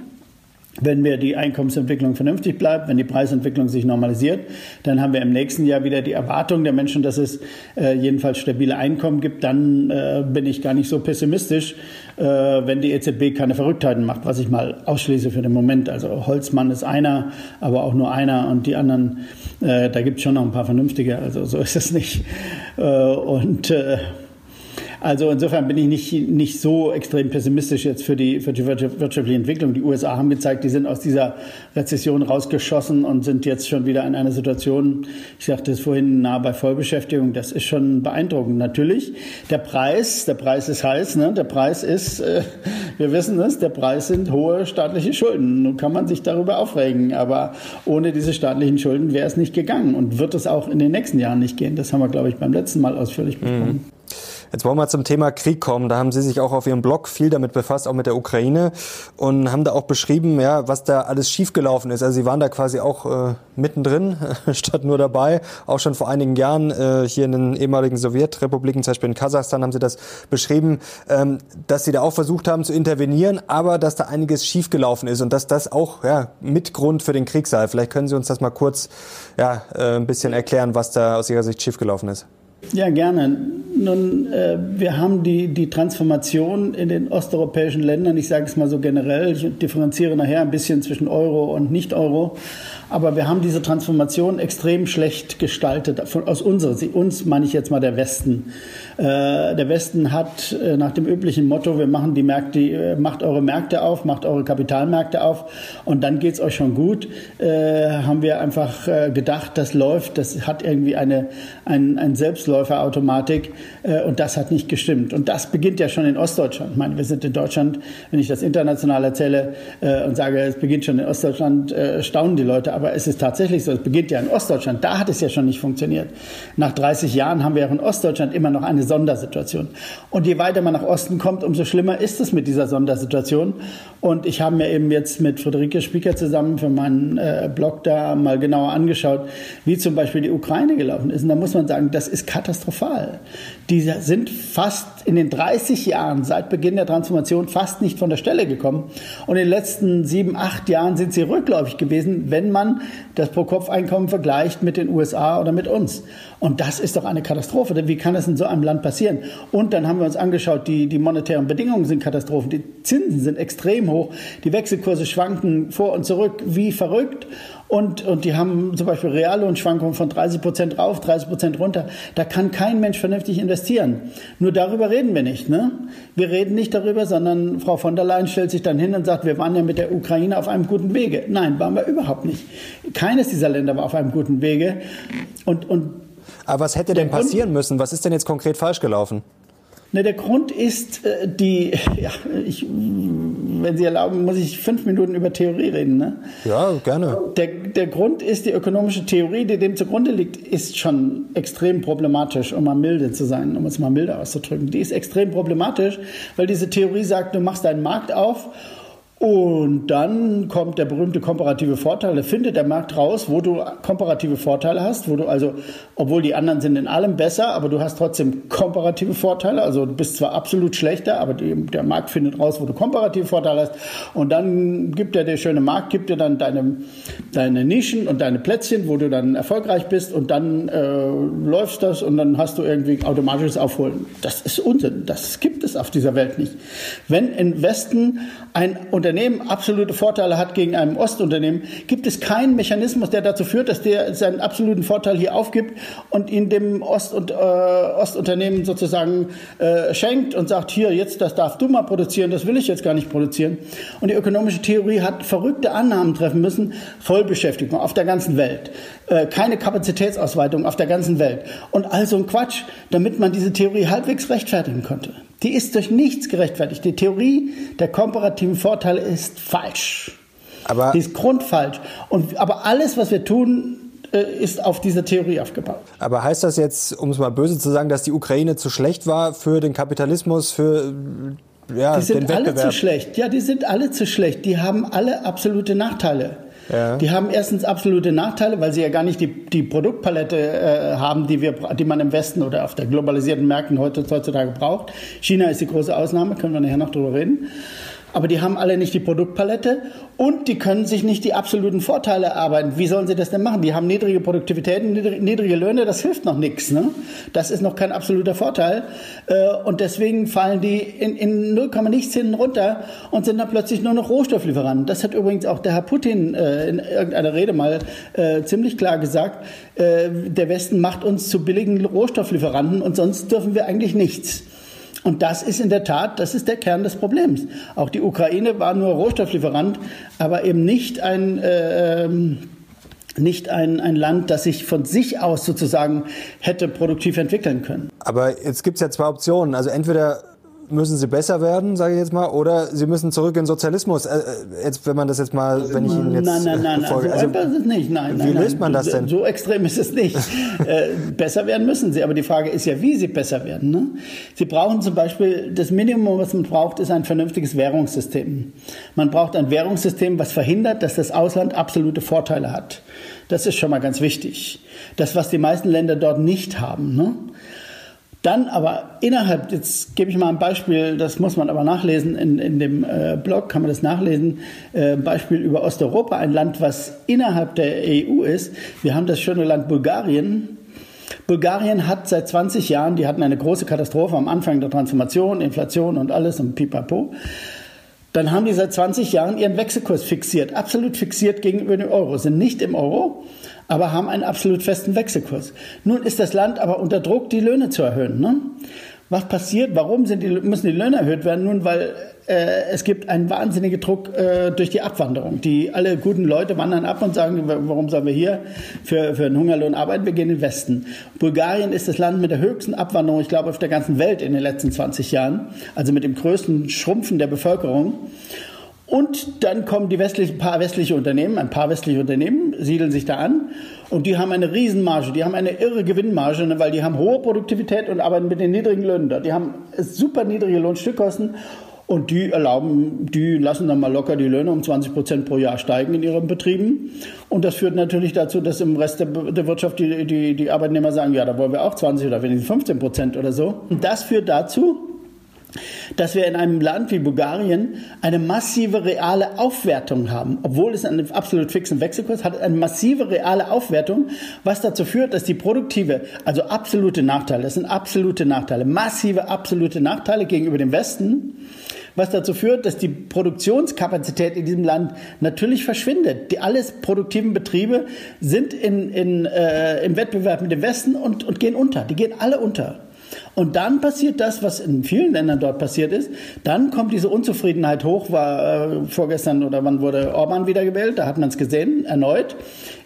wenn wir die Einkommensentwicklung vernünftig bleibt, wenn die Preisentwicklung sich normalisiert, dann haben wir im nächsten Jahr wieder die Erwartung der Menschen, dass es äh, jedenfalls stabile Einkommen gibt. Dann äh, bin ich gar nicht so pessimistisch, äh, wenn die EZB keine Verrücktheiten macht, was ich mal ausschließe für den Moment. Also Holzmann ist einer, aber auch nur einer und die anderen, äh, da gibt es schon noch ein paar vernünftige. Also so ist es nicht. Äh, und äh, Also insofern bin ich nicht, nicht so extrem pessimistisch jetzt für die, für die wirtschaftliche Entwicklung. Die USA haben gezeigt, die sind aus dieser Rezession rausgeschossen und sind jetzt schon wieder in einer Situation, ich sagte es vorhin, nah bei Vollbeschäftigung. Das ist schon beeindruckend. Natürlich, der Preis, der Preis ist heiß, ne? der Preis ist, äh, wir wissen es, der Preis sind hohe staatliche Schulden. Nun kann man sich darüber aufregen, aber ohne diese staatlichen Schulden wäre es nicht gegangen und wird es auch in den nächsten Jahren nicht gehen. Das haben wir, glaube ich, beim letzten Mal ausführlich besprochen. Mhm. Jetzt wollen wir zum Thema Krieg kommen. Da haben Sie sich auch auf Ihrem Blog viel damit befasst, auch mit der Ukraine und haben da auch beschrieben, ja, was da alles schiefgelaufen ist. Also Sie waren da quasi auch äh, mittendrin, statt nur dabei. Auch schon vor einigen Jahren äh, hier in den ehemaligen Sowjetrepubliken, zum Beispiel in Kasachstan, haben Sie das beschrieben, ähm, dass Sie da auch versucht haben zu intervenieren, aber dass da einiges schiefgelaufen ist und dass das auch ja, Mitgrund für den Krieg sei. Vielleicht können Sie uns das mal kurz ja, äh, ein bisschen erklären, was da aus Ihrer Sicht schiefgelaufen ist. Ja, gerne. Nun, äh, wir haben die, die Transformation in den osteuropäischen Ländern, ich sage es mal so generell, ich differenziere nachher ein bisschen zwischen Euro und Nicht-Euro, aber wir haben diese Transformation extrem schlecht gestaltet, von, aus unserer Sicht. Uns meine ich jetzt mal der Westen. Äh, der Westen hat äh, nach dem üblichen Motto, wir machen die Märkte, äh, macht eure Märkte auf, macht eure Kapitalmärkte auf und dann geht's euch schon gut, äh, haben wir einfach äh, gedacht, das läuft, das hat irgendwie eine, ein, ein Selbstläuferautomatik und das hat nicht gestimmt. Und das beginnt ja schon in Ostdeutschland. Ich meine, wir sind in Deutschland, wenn ich das international erzähle und sage, es beginnt schon in Ostdeutschland, staunen die Leute aber es ist tatsächlich so, es beginnt ja in Ostdeutschland, da hat es ja schon nicht funktioniert. Nach 30 Jahren haben wir auch in Ostdeutschland immer noch eine Sondersituation. Und je weiter man nach Osten kommt, umso schlimmer ist es mit dieser Sondersituation. Und ich habe mir eben jetzt mit Friederike Spieker zusammen für meinen äh, Blog da mal genauer angeschaut, wie zum Beispiel die Ukraine gelaufen ist. Und da muss man sagen, das ist katastrophal. Die sind fast in den 30 Jahren seit Beginn der Transformation fast nicht von der Stelle gekommen. Und in den letzten sieben, acht Jahren sind sie rückläufig gewesen, wenn man das Pro-Kopf-Einkommen vergleicht mit den USA oder mit uns. Und das ist doch eine Katastrophe. Wie kann das in so einem Land passieren? Und dann haben wir uns angeschaut, die, die monetären Bedingungen sind Katastrophen. Die Zinsen sind extrem hoch. Die Wechselkurse schwanken vor und zurück wie verrückt. Und, und die haben zum Beispiel Reallohnschwankungen von 30 Prozent rauf, 30 Prozent runter. Da kann kein Mensch vernünftig investieren. Nur darüber reden wir nicht. Ne? Wir reden nicht darüber, sondern Frau von der Leyen stellt sich dann hin und sagt, wir waren ja mit der Ukraine auf einem guten Wege. Nein, waren wir überhaupt nicht. Keines dieser Länder war auf einem guten Wege. Und, und aber was hätte denn passieren müssen? Was ist denn jetzt konkret falsch gelaufen? Ne, der Grund ist äh, die, ja, ich, wenn Sie erlauben, muss ich fünf Minuten über Theorie reden. Ne? Ja, gerne. Der, der Grund ist, die ökonomische Theorie, die dem zugrunde liegt, ist schon extrem problematisch, um mal milde zu sein, um es mal milde auszudrücken. Die ist extrem problematisch, weil diese Theorie sagt, du machst deinen Markt auf und dann kommt der berühmte komparative Vorteil. Da findet der Markt raus, wo du komparative Vorteile hast, wo du also, obwohl die anderen sind in allem besser, aber du hast trotzdem komparative Vorteile. Also du bist zwar absolut schlechter, aber die, der Markt findet raus, wo du komparative Vorteile hast. Und dann gibt er der schöne Markt, gibt dir dann deine, deine Nischen und deine Plätzchen, wo du dann erfolgreich bist und dann äh, läuft das und dann hast du irgendwie automatisches Aufholen. Das ist Unsinn. Das gibt es auf dieser Welt nicht. Wenn im Westen ein Unternehmen Unternehmen absolute Vorteile hat gegen einem Ostunternehmen, gibt es keinen Mechanismus, der dazu führt, dass der seinen absoluten Vorteil hier aufgibt und ihn dem Ost- und äh, Ostunternehmen sozusagen äh, schenkt und sagt, hier, jetzt, das darfst du mal produzieren, das will ich jetzt gar nicht produzieren. Und die ökonomische Theorie hat verrückte Annahmen treffen müssen, Vollbeschäftigung auf der ganzen Welt, äh, keine Kapazitätsausweitung auf der ganzen Welt und all so ein Quatsch, damit man diese Theorie halbwegs rechtfertigen konnte. Die ist durch nichts gerechtfertigt. Die Theorie der komparativen Vorteile ist falsch. Aber die ist grundfalsch. Und, aber alles, was wir tun, äh, ist auf dieser Theorie aufgebaut. Aber heißt das jetzt, um es mal böse zu sagen, dass die Ukraine zu schlecht war für den Kapitalismus, für ja, die sind alle zu schlecht. Ja, die sind alle zu schlecht. Die haben alle absolute Nachteile. Ja. Die haben erstens absolute Nachteile, weil sie ja gar nicht die, die Produktpalette äh, haben, die, wir, die man im Westen oder auf der globalisierten Märkten heutzutage braucht. China ist die große Ausnahme, können wir nachher noch drüber reden aber die haben alle nicht die Produktpalette und die können sich nicht die absoluten Vorteile erarbeiten. Wie sollen sie das denn machen? Die haben niedrige Produktivitäten, niedrige Löhne, das hilft noch nichts. Ne? Das ist noch kein absoluter Vorteil äh, und deswegen fallen die in, in 0, nichts hinten runter und sind dann plötzlich nur noch Rohstofflieferanten. Das hat übrigens auch der Herr Putin äh, in irgendeiner Rede mal äh, ziemlich klar gesagt. Der Westen macht uns zu billigen Rohstofflieferanten und sonst dürfen wir eigentlich nichts. Und das ist in der Tat, das ist der Kern des Problems. Auch die Ukraine war nur Rohstofflieferant, aber eben nicht ein, äh, nicht ein, ein Land, das sich von sich aus sozusagen hätte produktiv entwickeln können. Aber jetzt gibt es ja zwei Optionen. Also entweder müssen sie besser werden, sage ich jetzt mal, oder sie müssen zurück in Sozialismus. Äh, äh, jetzt, wenn man das jetzt mal, wenn ich Ihnen jetzt nein, nein, nein, folge. Also, so also, ist es nicht. Nein, wie nein, löst man das denn? So extrem ist es nicht. äh, besser werden müssen sie, aber die Frage ist ja, wie sie besser werden. Ne? Sie brauchen zum Beispiel das Minimum, was man braucht, ist ein vernünftiges Währungssystem. Man braucht ein Währungssystem, was verhindert, dass das Ausland absolute Vorteile hat. Das ist schon mal ganz wichtig. Das, was die meisten Länder dort nicht haben. Ne? Dann aber innerhalb, jetzt gebe ich mal ein Beispiel, das muss man aber nachlesen, in, in dem äh, Blog kann man das nachlesen, äh, Beispiel über Osteuropa, ein Land, was innerhalb der EU ist. Wir haben das schöne Land Bulgarien. Bulgarien hat seit 20 Jahren, die hatten eine große Katastrophe am Anfang der Transformation, Inflation und alles und pipapo. Dann haben die seit 20 Jahren ihren Wechselkurs fixiert, absolut fixiert gegenüber dem Euro, sind nicht im Euro, aber haben einen absolut festen Wechselkurs. Nun ist das Land aber unter Druck, die Löhne zu erhöhen. Ne? Was passiert? Warum die, müssen die Löhne erhöht werden? Nun, weil äh, es gibt einen wahnsinnigen Druck äh, durch die Abwanderung. Die alle guten Leute wandern ab und sagen, warum sollen wir hier für, für einen Hungerlohn arbeiten? Wir gehen in den Westen. Bulgarien ist das Land mit der höchsten Abwanderung, ich glaube, auf der ganzen Welt in den letzten 20 Jahren. Also mit dem größten Schrumpfen der Bevölkerung. Und dann kommen die westlichen, paar westliche Unternehmen, ein paar westliche Unternehmen siedeln sich da an und die haben eine Riesenmarge, die haben eine irre Gewinnmarge, ne, weil die haben hohe Produktivität und arbeiten mit den niedrigen Löhnen da. Die haben super niedrige Lohnstückkosten und die erlauben, die lassen dann mal locker die Löhne um 20 Prozent pro Jahr steigen in ihren Betrieben. Und das führt natürlich dazu, dass im Rest der, der Wirtschaft die, die, die Arbeitnehmer sagen, ja, da wollen wir auch 20 oder wenigstens 15 Prozent oder so. Und das führt dazu, dass wir in einem Land wie Bulgarien eine massive reale Aufwertung haben, obwohl es einen absolut fixen Wechselkurs hat, eine massive reale Aufwertung, was dazu führt, dass die produktive, also absolute Nachteile, das sind absolute Nachteile, massive absolute Nachteile gegenüber dem Westen, was dazu führt, dass die Produktionskapazität in diesem Land natürlich verschwindet. Die alles produktiven Betriebe sind in, in, äh, im Wettbewerb mit dem Westen und, und gehen unter. Die gehen alle unter. Und dann passiert das, was in vielen Ländern dort passiert ist. Dann kommt diese Unzufriedenheit hoch. War äh, vorgestern oder wann wurde Orban wiedergewählt? Da hat man es gesehen, erneut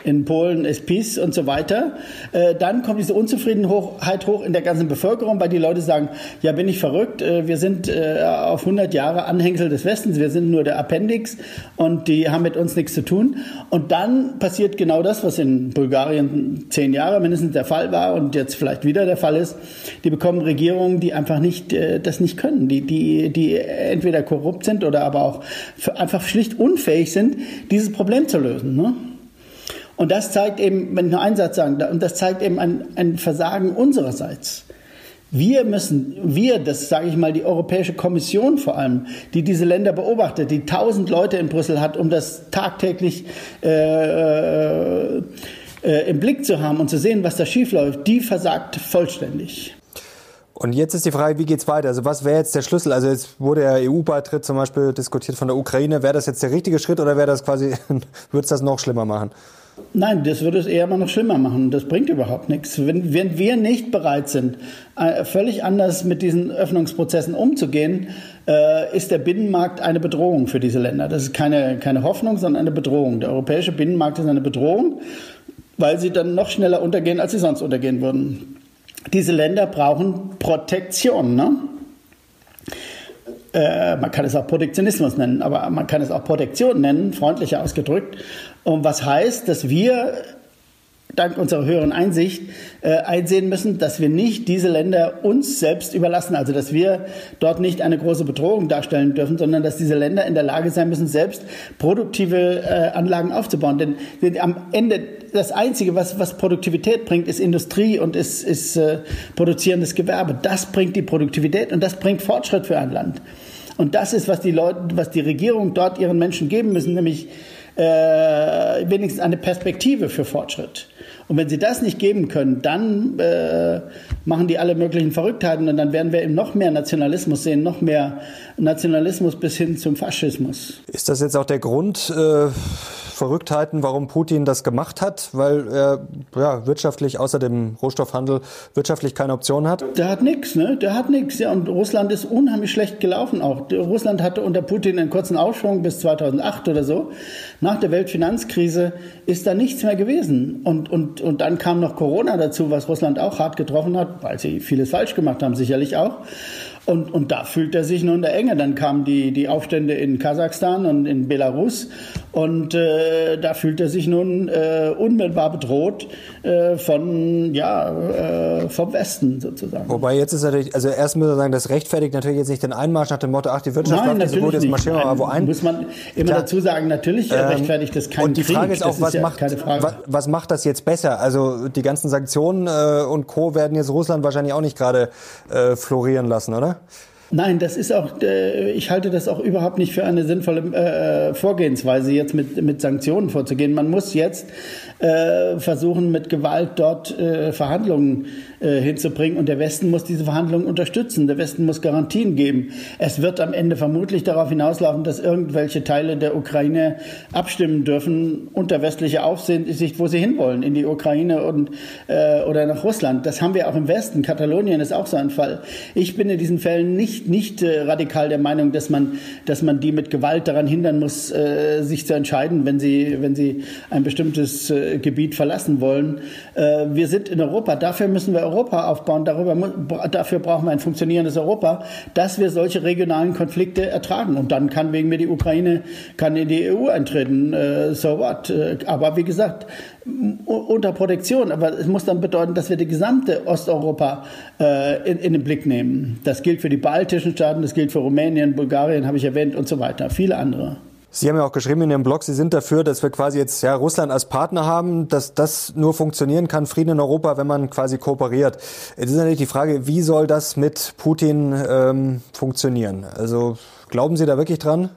in Polen ist Peace und so weiter. Äh, dann kommt diese Unzufriedenheit hoch in der ganzen Bevölkerung, weil die Leute sagen, ja, bin ich verrückt, äh, wir sind äh, auf 100 Jahre Anhängsel des Westens, wir sind nur der Appendix und die haben mit uns nichts zu tun. Und dann passiert genau das, was in Bulgarien zehn Jahre mindestens der Fall war und jetzt vielleicht wieder der Fall ist. Die bekommen Regierungen, die einfach nicht das nicht können, die, die, die entweder korrupt sind oder aber auch einfach schlicht unfähig sind, dieses Problem zu lösen. Ne? Und das zeigt eben, wenn ich nur einen Satz sagen und das zeigt eben ein, ein Versagen unsererseits. Wir müssen, wir, das sage ich mal, die Europäische Kommission vor allem, die diese Länder beobachtet, die tausend Leute in Brüssel hat, um das tagtäglich äh, äh, äh, im Blick zu haben und zu sehen, was da schiefläuft, die versagt vollständig. Und jetzt ist die Frage, wie geht's weiter? Also was wäre jetzt der Schlüssel? Also jetzt wurde der EU-Beitritt zum Beispiel diskutiert von der Ukraine. Wäre das jetzt der richtige Schritt oder wäre das quasi, würde es das noch schlimmer machen? Nein, das würde es eher mal noch schlimmer machen. Das bringt überhaupt nichts. Wenn, wenn wir nicht bereit sind, äh, völlig anders mit diesen Öffnungsprozessen umzugehen, äh, ist der Binnenmarkt eine Bedrohung für diese Länder. Das ist keine, keine Hoffnung, sondern eine Bedrohung. Der europäische Binnenmarkt ist eine Bedrohung, weil sie dann noch schneller untergehen, als sie sonst untergehen würden. Diese Länder brauchen Protektion. Ne? Äh, man kann es auch Protektionismus nennen, aber man kann es auch Protektion nennen, freundlicher ausgedrückt. Und was heißt, dass wir dank unserer höheren Einsicht äh, einsehen müssen, dass wir nicht diese Länder uns selbst überlassen, also dass wir dort nicht eine große Bedrohung darstellen dürfen, sondern dass diese Länder in der Lage sein müssen, selbst produktive äh, Anlagen aufzubauen. Denn, denn am Ende das Einzige, was, was Produktivität bringt, ist Industrie und ist, ist äh, produzierendes Gewerbe. Das bringt die Produktivität und das bringt Fortschritt für ein Land. Und das ist, was die Leute, was die Regierung dort ihren Menschen geben müssen, nämlich äh, wenigstens eine Perspektive für Fortschritt. Und wenn sie das nicht geben können, dann äh, machen die alle möglichen Verrücktheiten und dann werden wir eben noch mehr Nationalismus sehen, noch mehr Nationalismus bis hin zum Faschismus. Ist das jetzt auch der Grund, äh, Verrücktheiten, warum Putin das gemacht hat, weil er ja, wirtschaftlich außer dem Rohstoffhandel wirtschaftlich keine Option hat? Der hat nichts, ne? Der hat nichts. Ja, und Russland ist unheimlich schlecht gelaufen auch. Russland hatte unter Putin einen kurzen Aufschwung bis 2008 oder so. Nach der Weltfinanzkrise ist da nichts mehr gewesen. Und, und, und dann kam noch Corona dazu, was Russland auch hart getroffen hat, weil sie vieles falsch gemacht haben, sicherlich auch. Und, und da fühlt er sich nun der Enge. Dann kamen die, die Aufstände in Kasachstan und in Belarus und äh, da fühlt er sich nun äh, unmittelbar bedroht äh, von, ja, äh, vom Westen sozusagen. Wobei jetzt ist natürlich, also erst muss man sagen, das rechtfertigt natürlich jetzt nicht den Einmarsch nach dem Motto, ach, die Wirtschaft Nein, so gut, jetzt marschieren wir mal wo ein. Muss man immer Klar. dazu sagen, natürlich ähm, rechtfertigt das kein Und die Frage Krieg. ist auch, das was, ja macht, keine Frage. was, was macht das jetzt besser? Also die ganzen Sanktionen äh, und Co. werden jetzt Russland wahrscheinlich auch nicht gerade äh, florieren lassen, oder? Nein, das ist auch, äh, ich halte das auch überhaupt nicht für eine sinnvolle äh, Vorgehensweise, jetzt mit, mit Sanktionen vorzugehen. Man muss jetzt äh, versuchen, mit Gewalt dort äh, Verhandlungen äh, hinzubringen und der Westen muss diese Verhandlungen unterstützen. Der Westen muss Garantien geben. Es wird am Ende vermutlich darauf hinauslaufen, dass irgendwelche Teile der Ukraine abstimmen dürfen unter westlicher Aufsicht, wo sie hinwollen, in die Ukraine und, äh, oder nach Russland. Das haben wir auch im Westen. Katalonien ist auch so ein Fall. Ich bin in diesen Fällen nicht, nicht äh, radikal der Meinung, dass man, dass man die mit Gewalt daran hindern muss, äh, sich zu entscheiden, wenn sie, wenn sie ein bestimmtes äh, Gebiet verlassen wollen. Äh, wir sind in Europa. Dafür müssen wir Europa aufbauen. Darüber, dafür brauchen wir ein funktionierendes Europa, dass wir solche regionalen Konflikte ertragen. Und dann kann wegen mir die Ukraine kann in die EU eintreten. Äh, so what? Äh, aber wie gesagt, unter Protektion. Aber es muss dann bedeuten, dass wir die gesamte Osteuropa äh, in, in den Blick nehmen. Das gilt für die baltischen Staaten, das gilt für Rumänien, Bulgarien, habe ich erwähnt und so weiter. Viele andere. Sie haben ja auch geschrieben in Ihrem Blog, Sie sind dafür, dass wir quasi jetzt ja, Russland als Partner haben, dass das nur funktionieren kann, Frieden in Europa, wenn man quasi kooperiert. Jetzt ist natürlich die Frage, wie soll das mit Putin ähm, funktionieren? Also glauben Sie da wirklich dran?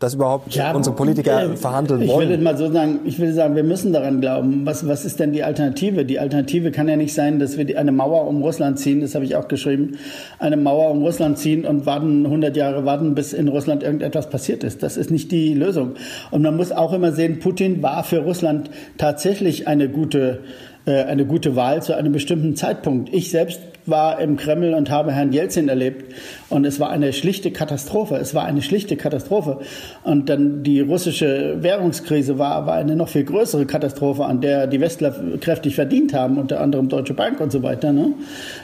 Dass überhaupt ja, unsere Politiker äh, verhandeln ich wollen. Ich will mal so sagen, ich will sagen, wir müssen daran glauben. Was, was ist denn die Alternative? Die Alternative kann ja nicht sein, dass wir eine Mauer um Russland ziehen, das habe ich auch geschrieben, eine Mauer um Russland ziehen und warten 100 Jahre warten, bis in Russland irgendetwas passiert ist. Das ist nicht die Lösung. Und man muss auch immer sehen, Putin war für Russland tatsächlich eine gute äh, eine gute Wahl zu einem bestimmten Zeitpunkt. Ich selbst war im Kreml und habe Herrn Jelzin erlebt und es war eine schlichte Katastrophe. Es war eine schlichte Katastrophe. Und dann die russische Währungskrise war, war eine noch viel größere Katastrophe, an der die Westler kräftig verdient haben, unter anderem Deutsche Bank und so weiter, ne?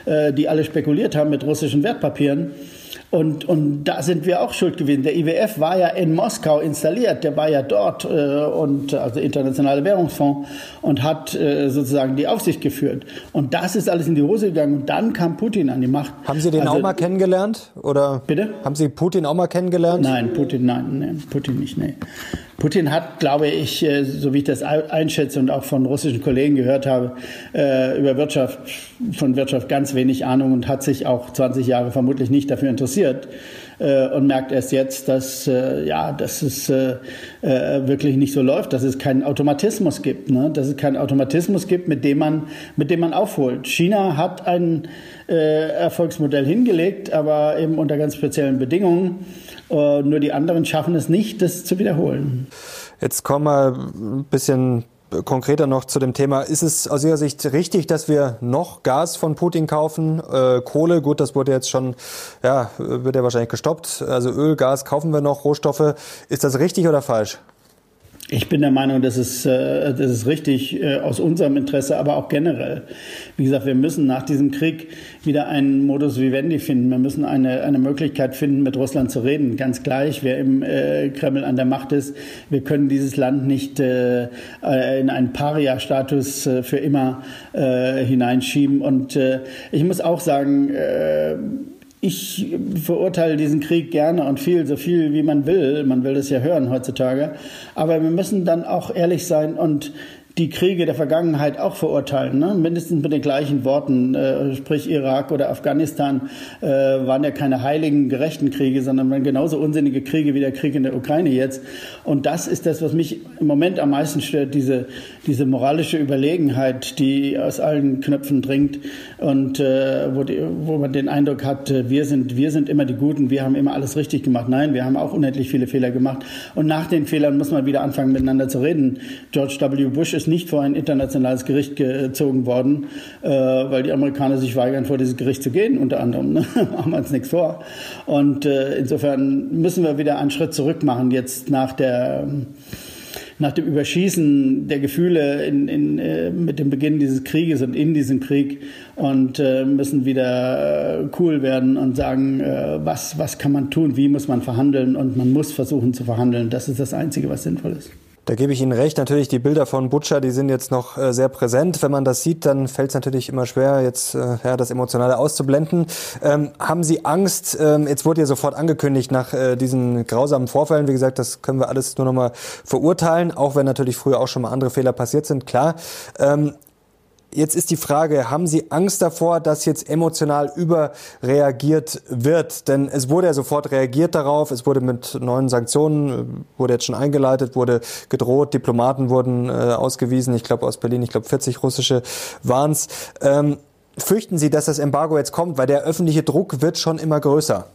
Äh, die alle spekuliert haben mit russischen Wertpapieren. Und, und da sind wir auch schuld gewesen. Der IWF war ja in Moskau installiert, der war ja dort, äh, und, also Internationale Währungsfonds, und hat äh, sozusagen die Aufsicht geführt. Und das ist alles in die Hose gegangen. Und dann kam Putin an die Macht. Haben Sie den also, auch mal kennengelernt? Oder bitte? Haben Sie Putin auch mal kennengelernt? Nein, Putin, nein, nein Putin nicht, nee. Putin hat, glaube ich, äh, so wie ich das einschätze und auch von russischen Kollegen gehört habe, äh, über Wirtschaft, von Wirtschaft ganz wenig Ahnung und hat sich auch 20 Jahre vermutlich nicht dafür interessiert äh, und merkt erst jetzt, dass, ja, dass es wirklich nicht so läuft, dass es keinen Automatismus gibt, ne? dass es keinen Automatismus gibt, mit dem man, mit dem man aufholt. China hat ein Erfolgsmodell hingelegt, aber eben unter ganz speziellen Bedingungen. Nur die anderen schaffen es nicht, das zu wiederholen. Jetzt kommen wir ein bisschen konkreter noch zu dem Thema. Ist es aus Ihrer Sicht richtig, dass wir noch Gas von Putin kaufen? Äh, Kohle, gut, das wurde jetzt schon, ja, wird ja wahrscheinlich gestoppt. Also Öl, Gas kaufen wir noch, Rohstoffe. Ist das richtig oder falsch? Ich bin der Meinung, das ist, äh, das ist richtig äh, aus unserem Interesse, aber auch generell. Wie gesagt, wir müssen nach diesem Krieg wieder einen Modus vivendi finden. Wir müssen eine, eine Möglichkeit finden, mit Russland zu reden. Ganz gleich, wer im äh, Kreml an der Macht ist. Wir können dieses Land nicht in einen Paria-Status für immer hineinschieben. Und ich muss auch sagen, ich verurteile diesen Krieg gerne und viel, so viel wie man will. Man will das ja hören heutzutage. Aber wir müssen dann auch ehrlich sein und die Kriege der Vergangenheit auch verurteilen, ne? mindestens mit den gleichen Worten. Äh, sprich Irak oder Afghanistan äh, waren ja keine heiligen, gerechten Kriege, sondern waren genauso unsinnige Kriege wie der Krieg in der Ukraine jetzt. Und das ist das, was mich im Moment am meisten stört, diese, diese moralische Überlegenheit, die aus allen Knöpfen dringt und äh, wo, die, wo man den Eindruck hat, äh, wir sind, wir sind immer die Guten, wir haben immer alles richtig gemacht. Nein, wir haben auch unendlich viele Fehler gemacht. Und nach den Fehlern muss man wieder anfangen, miteinander zu reden. George W. Bush ist nicht vor ein internationales Gericht gezogen worden, äh, weil die Amerikaner sich weigern, vor dieses Gericht zu gehen, unter anderem. Ne? Machen wir uns nichts vor. Und äh, insofern müssen wir wieder einen Schritt zurück machen, jetzt nach der nach dem Überschießen der Gefühle in, in, äh, mit dem Beginn dieses Krieges und in diesem Krieg und äh, müssen wieder äh, cool werden und sagen, äh, was, was kann man tun, wie muss man verhandeln und man muss versuchen zu verhandeln. Das ist das Einzige, was sinnvoll ist. Da gebe ich Ihnen recht. Natürlich, die Bilder von Butcher, die sind jetzt noch äh, sehr präsent. Wenn man das sieht, dann fällt es natürlich immer schwer, jetzt äh, ja, das Emotionale auszublenden. Ähm, haben Sie Angst? Ähm, jetzt wurde ja sofort angekündigt nach äh, diesen grausamen Vorfällen. Wie gesagt, das können wir alles nur noch mal verurteilen, auch wenn natürlich früher auch schon mal andere Fehler passiert sind. Klar. Ähm, Jetzt ist die Frage, haben Sie Angst davor, dass jetzt emotional überreagiert wird? Denn es wurde ja sofort reagiert darauf, es wurde mit neuen Sanktionen, wurde jetzt schon eingeleitet, wurde gedroht, Diplomaten wurden äh, ausgewiesen, ich glaube aus Berlin, ich glaube 40 russische waren es. Ähm, fürchten Sie, dass das Embargo jetzt kommt, weil der öffentliche Druck wird schon immer größer?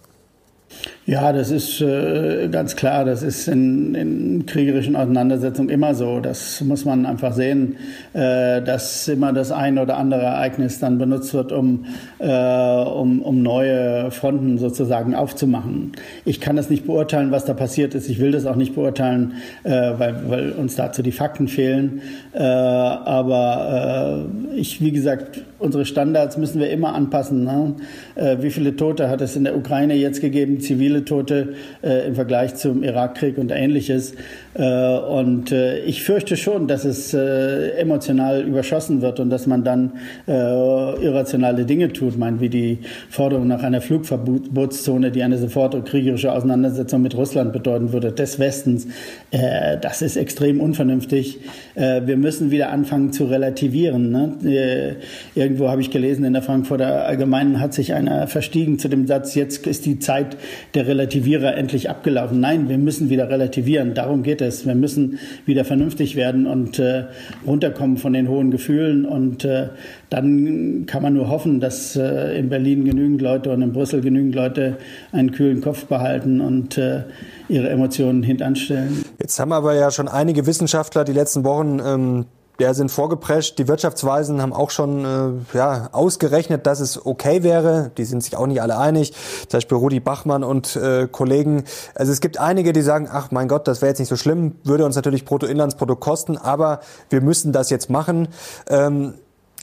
Ja, das ist äh, ganz klar. Das ist in, in kriegerischen Auseinandersetzungen immer so. Das muss man einfach sehen, äh, dass immer das ein oder andere Ereignis dann benutzt wird, um, äh, um, um neue Fronten sozusagen aufzumachen. Ich kann das nicht beurteilen, was da passiert ist. Ich will das auch nicht beurteilen, äh, weil, weil uns dazu die Fakten fehlen. Äh, aber äh, ich, wie gesagt, unsere Standards müssen wir immer anpassen. Ne? Äh, wie viele Tote hat es in der Ukraine jetzt gegeben? Zivile Tote äh, im Vergleich zum Irakkrieg und ähnliches. Äh, und äh, ich fürchte schon, dass es äh, emotional überschossen wird und dass man dann irrationale Dinge tut, meine, wie die Forderung nach einer Flugverbotszone, die eine sofortige kriegerische Auseinandersetzung mit Russland bedeuten würde, des Westens. das ist extrem unvernünftig. wir müssen wieder anfangen zu relativieren. Ne? irgendwo habe ich gelesen, in der Frankfurter Allgemeinen hat sich einer verstiegen zu dem Satz, jetzt ist die Zeit der Relativierer endlich abgelaufen. Nein, wir müssen wieder relativieren. Darum geht es. Wir müssen wieder vernünftig werden und äh, runterkommen von den hohen Gefühlen. Und äh, dann kann man nur hoffen, dass äh, in Berlin genügend Leute und in Brüssel genügend Leute einen kühlen Kopf behalten und äh, ihre Emotionen hintanstellen. Jetzt haben aber ja schon einige Wissenschaftler die letzten Wochen ähm, ja, sind vorgeprescht. Die Wirtschaftsweisen haben auch schon äh, ja, ausgerechnet, dass es okay wäre. Die sind sich auch nicht alle einig. Zum Beispiel Rudi Bachmann und äh, Kollegen. Also es gibt einige, die sagen, ach mein Gott, das wäre jetzt nicht so schlimm, würde uns natürlich Bruttoinlandsprodukt kosten, aber wir müssen das jetzt machen. Ähm,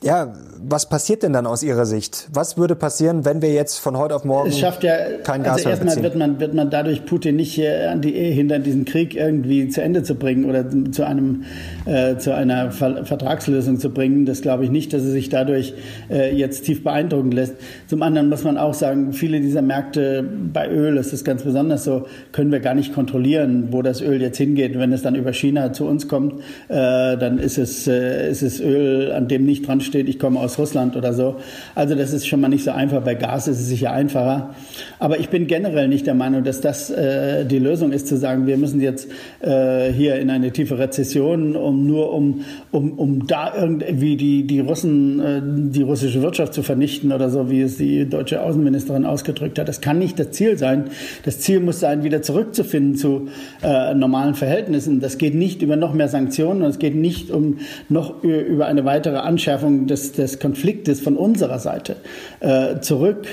ja, was passiert denn dann aus Ihrer Sicht? Was würde passieren, wenn wir jetzt von heute auf morgen es schafft ja, kein Gas also erstmal wird man, wird man dadurch Putin nicht an die Ehe hindern, diesen Krieg irgendwie zu Ende zu bringen oder zu einem äh, zu einer Ver Vertragslösung zu bringen. Das glaube ich nicht, dass er sich dadurch äh, jetzt tief beeindrucken lässt. Zum anderen muss man auch sagen, viele dieser Märkte bei Öl ist es ganz besonders so, können wir gar nicht kontrollieren, wo das Öl jetzt hingeht. Wenn es dann über China zu uns kommt, äh, dann ist es, äh, ist es Öl, an dem nicht dran steht steht, ich komme aus Russland oder so. Also das ist schon mal nicht so einfach. Bei Gas ist es sicher einfacher. Aber ich bin generell nicht der Meinung, dass das äh, die Lösung ist, zu sagen, wir müssen jetzt äh, hier in eine tiefe Rezession, um nur um, um, um da irgendwie die, die Russen, äh, die russische Wirtschaft zu vernichten oder so, wie es die deutsche Außenministerin ausgedrückt hat. Das kann nicht das Ziel sein. Das Ziel muss sein, wieder zurückzufinden zu äh, normalen Verhältnissen. Das geht nicht über noch mehr Sanktionen und es geht nicht um noch über eine weitere Anschärfung des, des Konfliktes von unserer Seite. Äh, zurück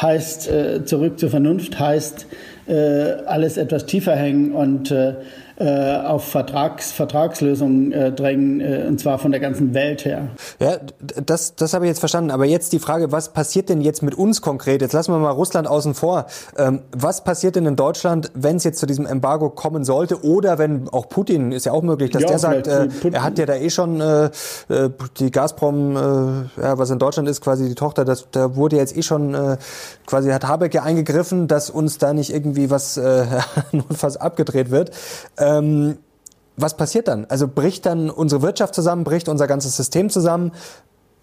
heißt, äh, zurück zur Vernunft heißt, äh, alles etwas tiefer hängen und äh, äh, auf Vertrags, Vertragslösungen äh, drängen, äh, und zwar von der ganzen Welt her. Ja, das, das habe ich jetzt verstanden. Aber jetzt die Frage, was passiert denn jetzt mit uns konkret? Jetzt lassen wir mal Russland außen vor. Ähm, was passiert denn in Deutschland, wenn es jetzt zu diesem Embargo kommen sollte? Oder wenn auch Putin, ist ja auch möglich, dass ja, der sagt, äh, er hat ja da eh schon äh, äh, die Gazprom, äh, ja, was in Deutschland ist, quasi die Tochter, das, da wurde jetzt eh schon, äh, quasi hat Habeck ja eingegriffen, dass uns da nicht irgendwie was äh, fast abgedreht wird. Äh, ähm, was passiert dann? Also bricht dann unsere Wirtschaft zusammen, bricht unser ganzes System zusammen?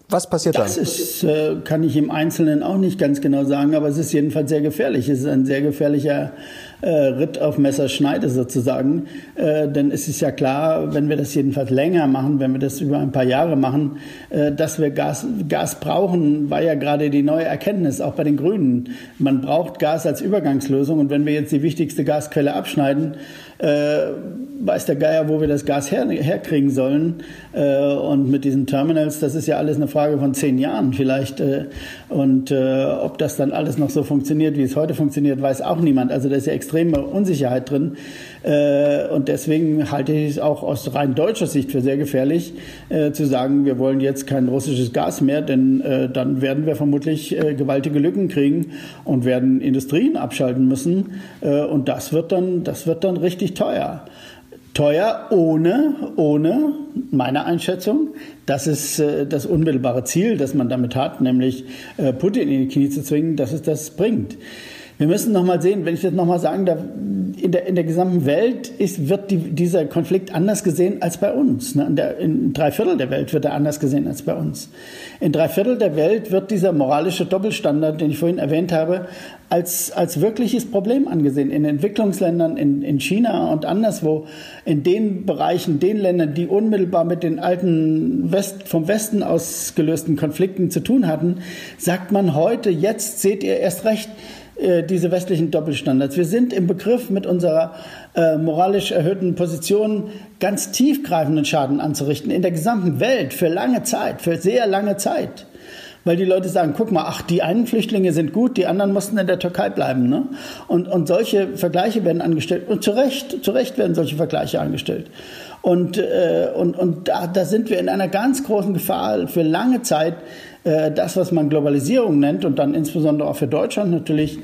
Was passiert das dann? Das ist, äh, kann ich im Einzelnen auch nicht ganz genau sagen, aber es ist jedenfalls sehr gefährlich. Es ist ein sehr gefährlicher äh, Ritt auf Messerschneide sozusagen. Äh, denn es ist ja klar, wenn wir das jedenfalls länger machen, wenn wir das über ein paar Jahre machen, äh, dass wir Gas, Gas brauchen, war ja gerade die neue Erkenntnis, auch bei den Grünen. Man braucht Gas als Übergangslösung und wenn wir jetzt die wichtigste Gasquelle abschneiden, äh, weiß der Geier, wo wir das Gas her, herkriegen sollen. Äh, und mit diesen Terminals, das ist ja alles eine Frage von zehn Jahren vielleicht. Äh, und äh, ob das dann alles noch so funktioniert, wie es heute funktioniert, weiß auch niemand. Also da ist ja extreme Unsicherheit drin. Äh, und deswegen halte ich es auch aus rein deutscher Sicht für sehr gefährlich, äh, zu sagen, wir wollen jetzt kein russisches Gas mehr, denn äh, dann werden wir vermutlich gewaltige Lücken kriegen und werden Industrien abschalten müssen. und das wird dann, das wird dann richtig teuer teuer, ohne, ohne meine Einschätzung, das ist das unmittelbare Ziel, das man damit hat, nämlich Putin in die Knie zu zwingen, dass es das bringt. Wir müssen noch mal sehen, wenn ich das noch mal sagen darf, in der, in der gesamten Welt ist, wird die, dieser Konflikt anders gesehen als bei uns. Ne? In, der, in drei Viertel der Welt wird er anders gesehen als bei uns. In drei Viertel der Welt wird dieser moralische Doppelstandard, den ich vorhin erwähnt habe, als, als wirkliches Problem angesehen. In Entwicklungsländern, in, in China und anderswo, in den Bereichen, den Ländern, die unmittelbar mit den alten West, vom Westen ausgelösten Konflikten zu tun hatten, sagt man heute, jetzt seht ihr erst recht, äh, diese westlichen Doppelstandards. Wir sind im Begriff, mit unserer äh, moralisch erhöhten Position ganz tiefgreifenden Schaden anzurichten in der gesamten Welt für lange Zeit, für sehr lange Zeit. Weil die Leute sagen, guck mal, ach, die einen Flüchtlinge sind gut, die anderen mussten in der Türkei bleiben. Ne? Und, und solche Vergleiche werden angestellt. Und zu Recht, zu Recht werden solche Vergleiche angestellt. Und, äh, und, und da, da sind wir in einer ganz großen Gefahr für lange Zeit, das, was man Globalisierung nennt und dann insbesondere auch für Deutschland natürlich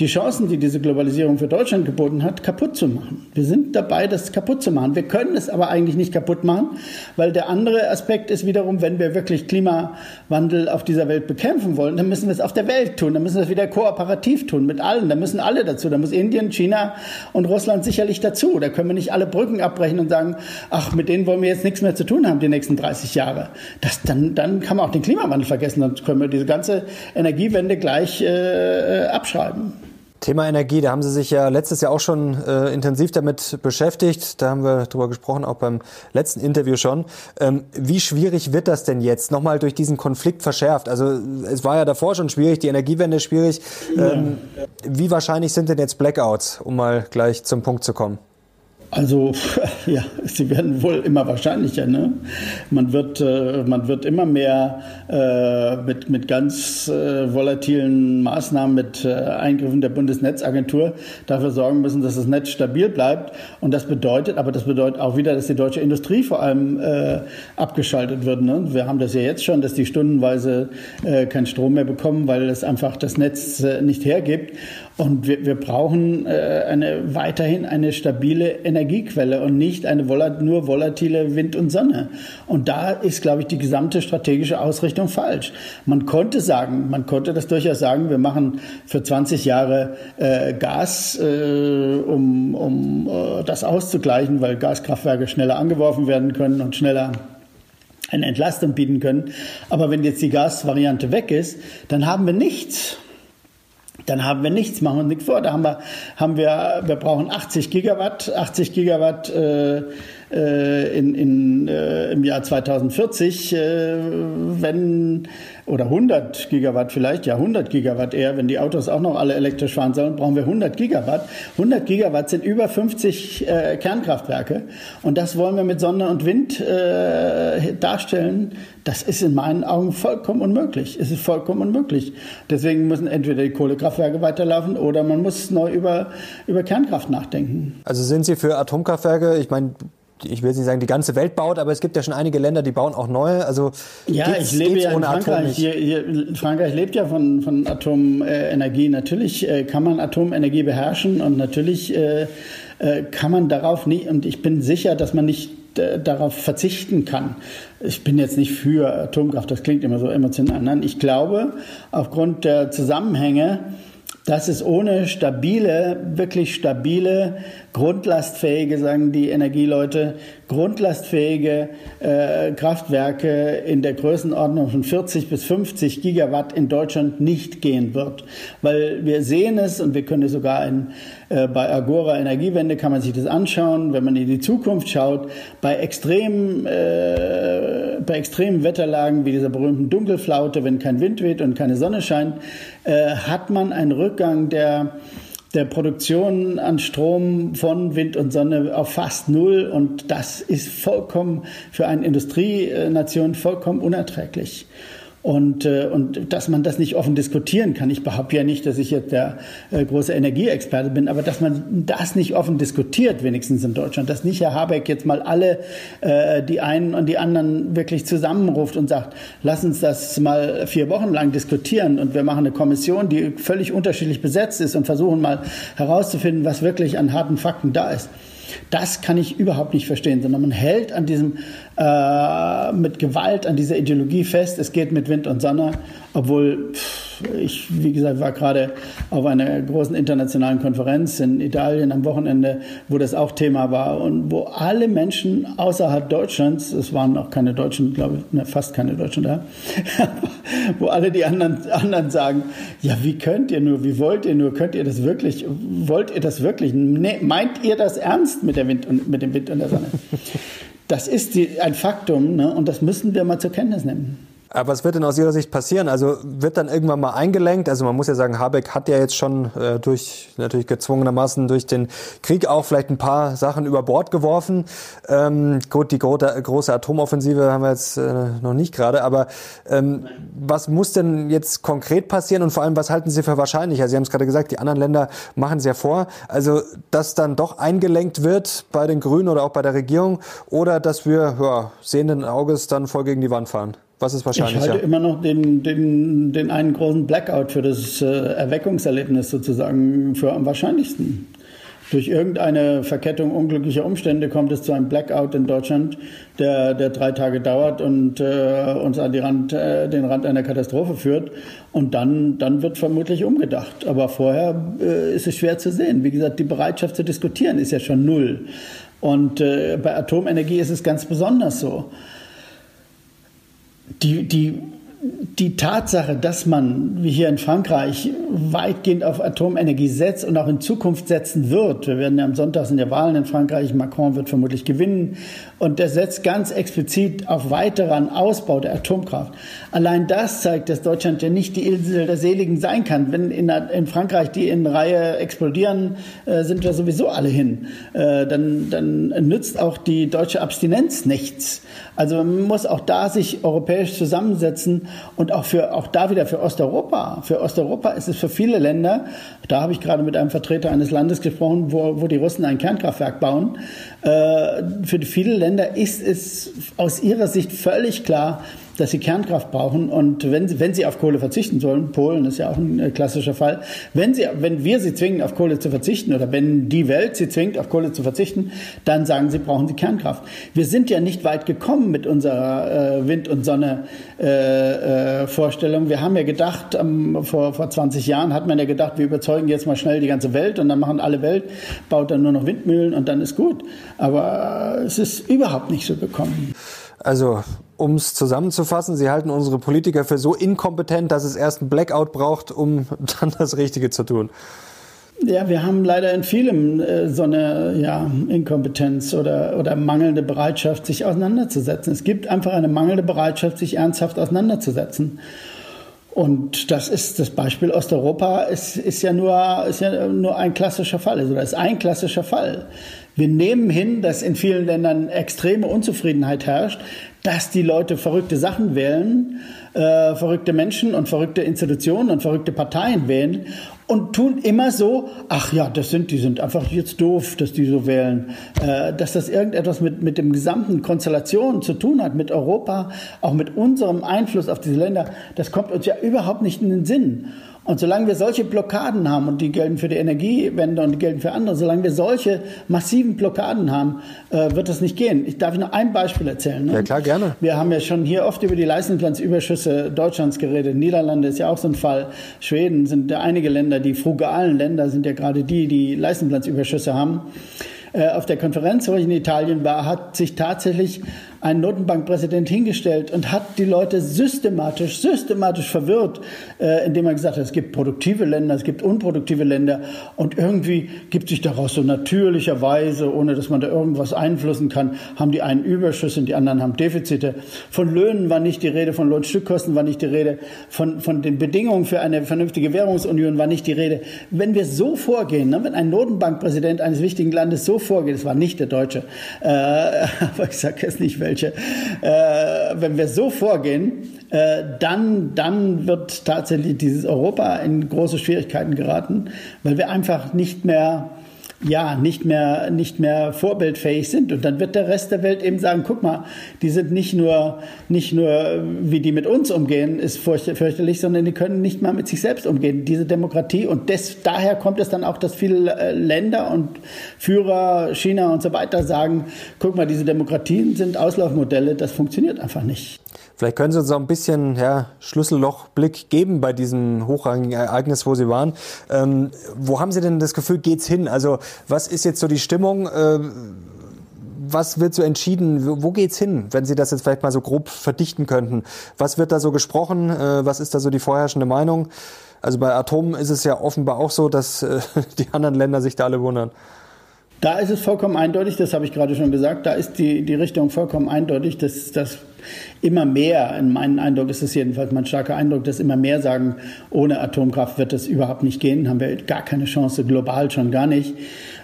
die Chancen, die diese Globalisierung für Deutschland geboten hat, kaputt zu machen. Wir sind dabei, das kaputt zu machen. Wir können es aber eigentlich nicht kaputt machen, weil der andere Aspekt ist wiederum, wenn wir wirklich Klimawandel auf dieser Welt bekämpfen wollen, dann müssen wir es auf der Welt tun. Dann müssen wir es wieder kooperativ tun mit allen. Da müssen alle dazu. Da muss Indien, China und Russland sicherlich dazu. Da können wir nicht alle Brücken abbrechen und sagen, ach, mit denen wollen wir jetzt nichts mehr zu tun haben die nächsten 30 Jahre. Das, dann, dann kann man auch den Klimawandel vergessen. Dann können wir diese ganze Energiewende gleich äh, abschreiben. Thema Energie, da haben Sie sich ja letztes Jahr auch schon äh, intensiv damit beschäftigt. Da haben wir drüber gesprochen, auch beim letzten Interview schon. Ähm, wie schwierig wird das denn jetzt nochmal durch diesen Konflikt verschärft? Also es war ja davor schon schwierig, die Energiewende schwierig. Ähm, wie wahrscheinlich sind denn jetzt Blackouts, um mal gleich zum Punkt zu kommen? Also ja, sie werden wohl immer wahrscheinlicher. Ne? Man, wird, äh, man wird immer mehr äh, mit, mit ganz äh, volatilen Maßnahmen, mit äh, Eingriffen der Bundesnetzagentur dafür sorgen müssen, dass das Netz stabil bleibt. Und das bedeutet, aber das bedeutet auch wieder, dass die deutsche Industrie vor allem äh, abgeschaltet wird. Ne? Wir haben das ja jetzt schon, dass die stundenweise äh, keinen Strom mehr bekommen, weil es einfach das Netz nicht hergibt. Und wir, wir brauchen äh, eine, weiterhin eine stabile Energiequelle und nicht eine volat, nur volatile Wind und Sonne. Und da ist, glaube ich, die gesamte strategische Ausrichtung falsch. Man konnte sagen, man konnte das durchaus sagen, wir machen für 20 Jahre äh, Gas, äh, um, um äh, das auszugleichen, weil Gaskraftwerke schneller angeworfen werden können und schneller eine Entlastung bieten können. Aber wenn jetzt die Gasvariante weg ist, dann haben wir nichts dann haben wir nichts, machen wir nichts vor. Da haben wir, haben wir, wir brauchen 80 Gigawatt, 80 Gigawatt äh, äh, in, in, äh, im Jahr 2040, äh, wenn oder 100 Gigawatt vielleicht, ja 100 Gigawatt eher, wenn die Autos auch noch alle elektrisch fahren sollen, brauchen wir 100 Gigawatt. 100 Gigawatt sind über 50 äh, Kernkraftwerke und das wollen wir mit Sonne und Wind äh, darstellen. Das ist in meinen Augen vollkommen unmöglich. Es ist vollkommen unmöglich. Deswegen müssen entweder die Kohlekraftwerke weiterlaufen oder man muss neu über, über Kernkraft nachdenken. Also sind Sie für Atomkraftwerke? Ich meine, ich will nicht sagen, die ganze Welt baut, aber es gibt ja schon einige Länder, die bauen auch neue. Also ja, ich lebe ja in Frankreich. Hier, hier, Frankreich lebt ja von, von Atomenergie. Natürlich äh, kann man Atomenergie beherrschen und natürlich äh, äh, kann man darauf nicht, und ich bin sicher, dass man nicht darauf verzichten kann. Ich bin jetzt nicht für Atomkraft, das klingt immer so emotional. Nein, ich glaube, aufgrund der Zusammenhänge Das ist ohne stabile, wirklich stabile, grundlastfähige, sagen die Energieleute, grundlastfähige äh, Kraftwerke in der Größenordnung von 40 bis 50 Gigawatt in Deutschland nicht gehen wird. Weil wir sehen es und wir können es sogar in, äh, bei Agora Energiewende kann man sich das anschauen, wenn man in die Zukunft schaut, bei extremen, äh, bei extremen Wetterlagen wie dieser berühmten Dunkelflaute, wenn kein Wind weht und keine Sonne scheint, äh, hat man einen Rückgang der der Produktion an Strom von Wind und Sonne auf fast null und das ist vollkommen für eine Industrienation vollkommen unerträglich. Und, äh, und dass man das nicht offen diskutieren kann. Ich behaupte ja nicht, dass ich jetzt der äh, große Energieexperte bin, aber dass man das nicht offen diskutiert, wenigstens in Deutschland, dass nicht Herr Habeck jetzt mal alle, äh, die einen und die anderen wirklich zusammenruft und sagt, lass uns das mal vier Wochen lang diskutieren und wir machen eine Kommission, die völlig unterschiedlich besetzt ist und versuchen mal herauszufinden, was wirklich an harten Fakten da ist. Das kann ich überhaupt nicht verstehen, sondern man hält an diesem, äh, mit Gewalt an dieser Ideologie fest, es geht mit Wind und Sonne, obwohl ich, wie gesagt, war gerade auf einer großen internationalen Konferenz in Italien am Wochenende, wo das auch Thema war und wo alle Menschen außerhalb Deutschlands, es waren auch keine Deutschen, glaube ich, ne, fast keine Deutschen da, wo alle die anderen, anderen sagen, ja, wie könnt ihr nur, wie wollt ihr nur, könnt ihr das wirklich, wollt ihr das wirklich, ne, meint ihr das ernst mit, der Wind und, mit dem Wind und der Sonne? Das ist die, ein Faktum ne, und das müssen wir mal zur Kenntnis nehmen. Aber was wird denn aus Ihrer Sicht passieren? Also wird dann irgendwann mal eingelenkt? Also man muss ja sagen, Habeck hat ja jetzt schon äh, durch natürlich gezwungenermaßen durch den Krieg auch vielleicht ein paar Sachen über Bord geworfen. Ähm, gut, die große, große Atomoffensive haben wir jetzt äh, noch nicht gerade. Aber ähm, was muss denn jetzt konkret passieren und vor allem, was halten Sie für wahrscheinlicher? Sie haben es gerade gesagt, die anderen Länder machen es ja vor. Also, dass dann doch eingelenkt wird bei den Grünen oder auch bei der Regierung oder dass wir ja, sehenden Auges dann voll gegen die Wand fahren? Was ist wahrscheinlicher? Ich halte immer noch den, den, den einen großen Blackout für das äh, Erweckungserlebnis sozusagen für am wahrscheinlichsten. Durch irgendeine Verkettung unglücklicher Umstände kommt es zu einem Blackout in Deutschland, der, der drei Tage dauert und äh, uns an die Rand, äh, den Rand einer Katastrophe führt. Und dann, dann wird vermutlich umgedacht. Aber vorher äh, ist es schwer zu sehen. Wie gesagt, die Bereitschaft zu diskutieren ist ja schon null. Und äh, bei Atomenergie ist es ganz besonders so die, die die Tatsache, dass man, wie hier in Frankreich, weitgehend auf Atomenergie setzt und auch in Zukunft setzen wird, wir werden ja am Sonntag sind ja Wahlen in Frankreich, Macron wird vermutlich gewinnen, und der setzt ganz explizit auf weiteren Ausbau der Atomkraft. Allein das zeigt, dass Deutschland ja nicht die Insel der Seligen sein kann. Wenn in, in Frankreich die in Reihe explodieren, äh, sind wir sowieso alle hin. Äh, dann, dann nützt auch die deutsche Abstinenz nichts. Also man muss auch da sich europäisch zusammensetzen und auch für auch da wieder für Osteuropa. Für Osteuropa ist es für viele Länder, da habe ich gerade mit einem Vertreter eines Landes gesprochen, wo, wo die Russen ein Kernkraftwerk bauen. Äh, für viele Länder ist es aus ihrer Sicht völlig klar, dass sie Kernkraft brauchen und wenn, wenn sie auf Kohle verzichten sollen, Polen ist ja auch ein äh, klassischer Fall, wenn, sie, wenn wir sie zwingen, auf Kohle zu verzichten oder wenn die Welt sie zwingt, auf Kohle zu verzichten, dann sagen sie, brauchen sie Kernkraft. Wir sind ja nicht weit gekommen mit unserer äh, Wind- und Sonne-Vorstellung. Äh, äh, wir haben ja gedacht, ähm, vor, vor 20 Jahren hat man ja gedacht, wir überzeugen jetzt mal schnell die ganze Welt und dann machen alle Welt, baut dann nur noch Windmühlen und dann ist gut. Aber äh, es ist überhaupt nicht so gekommen. Also, um es zusammenzufassen, Sie halten unsere Politiker für so inkompetent, dass es erst einen Blackout braucht, um dann das Richtige zu tun. Ja, wir haben leider in vielem äh, so eine ja, Inkompetenz oder, oder mangelnde Bereitschaft, sich auseinanderzusetzen. Es gibt einfach eine mangelnde Bereitschaft, sich ernsthaft auseinanderzusetzen. Und das ist das Beispiel Osteuropa, ist, ist, ja, nur, ist ja nur ein klassischer Fall, also das ist ein klassischer Fall. Wir nehmen hin, dass in vielen Ländern extreme Unzufriedenheit herrscht, dass die Leute verrückte Sachen wählen, äh, verrückte Menschen und verrückte Institutionen und verrückte Parteien wählen und tun immer so, ach ja, das sind, die sind einfach jetzt doof, dass die so wählen. Äh, dass das irgendetwas mit, mit dem gesamten Konstellation zu tun hat, mit Europa, auch mit unserem Einfluss auf diese Länder, das kommt uns ja überhaupt nicht in den Sinn. Und solange wir solche Blockaden haben, und die gelten für die Energiewende und die gelten für andere, solange wir solche massiven Blockaden haben, äh, wird das nicht gehen. Ich darf noch ein Beispiel erzählen. Ne? Ja, klar, gerne. Wir haben ja schon hier oft über die Leistungsbilanzüberschüsse Deutschlands geredet. Niederlande ist ja auch so ein Fall. Schweden sind ja einige Länder, die frugalen Länder sind ja gerade die, die Leistungsbilanzüberschüsse haben. Äh, auf der Konferenz, wo ich in Italien war, hat sich tatsächlich ein Notenbankpräsident hingestellt und hat die Leute systematisch, systematisch verwirrt, äh, indem er gesagt hat, es gibt produktive Länder, es gibt unproduktive Länder und irgendwie gibt sich daraus so natürlicherweise, ohne dass man da irgendwas einflussen kann, haben die einen Überschuss und die anderen haben Defizite. Von Löhnen war nicht die Rede, von Lohnstückkosten war nicht die Rede, von, von den Bedingungen für eine vernünftige Währungsunion war nicht die Rede. Wenn wir so vorgehen, ne, wenn ein Notenbankpräsident eines wichtigen Landes so vorgeht, es war nicht der Deutsche, äh, aber ich sage jetzt nicht, wer welche. Äh, wenn wir so vorgehen, äh, dann, dann wird tatsächlich dieses Europa in große Schwierigkeiten geraten, weil wir einfach nicht mehr ja, nicht mehr, nicht mehr vorbildfähig sind. Und dann wird der Rest der Welt eben sagen, guck mal, die sind nicht nur, nicht nur, wie die mit uns umgehen, ist fürchterlich, sondern die können nicht mal mit sich selbst umgehen, diese Demokratie. Und des, daher kommt es dann auch, dass viele äh, Länder und Führer, China und so weiter sagen, guck mal, diese Demokratien sind Auslaufmodelle, das funktioniert einfach nicht. Vielleicht können Sie uns auch ein bisschen ja, Schlüssellochblick geben bei diesem hochrangigen Ereignis, wo Sie waren. Ähm, wo haben Sie denn das Gefühl, geht's hin? Also was ist jetzt so die Stimmung? Äh, was wird so entschieden? Wo geht's hin, wenn Sie das jetzt vielleicht mal so grob verdichten könnten? Was wird da so gesprochen? Äh, was ist da so die vorherrschende Meinung? Also bei Atomen ist es ja offenbar auch so, dass äh, die anderen Länder sich da alle wundern. Da ist es vollkommen eindeutig, das habe ich gerade schon gesagt, da ist die, die Richtung vollkommen eindeutig, dass, dass immer mehr, in meinem Eindruck ist es jedenfalls mein starker Eindruck, dass immer mehr sagen, ohne Atomkraft wird es überhaupt nicht gehen, haben wir gar keine Chance, global schon gar nicht.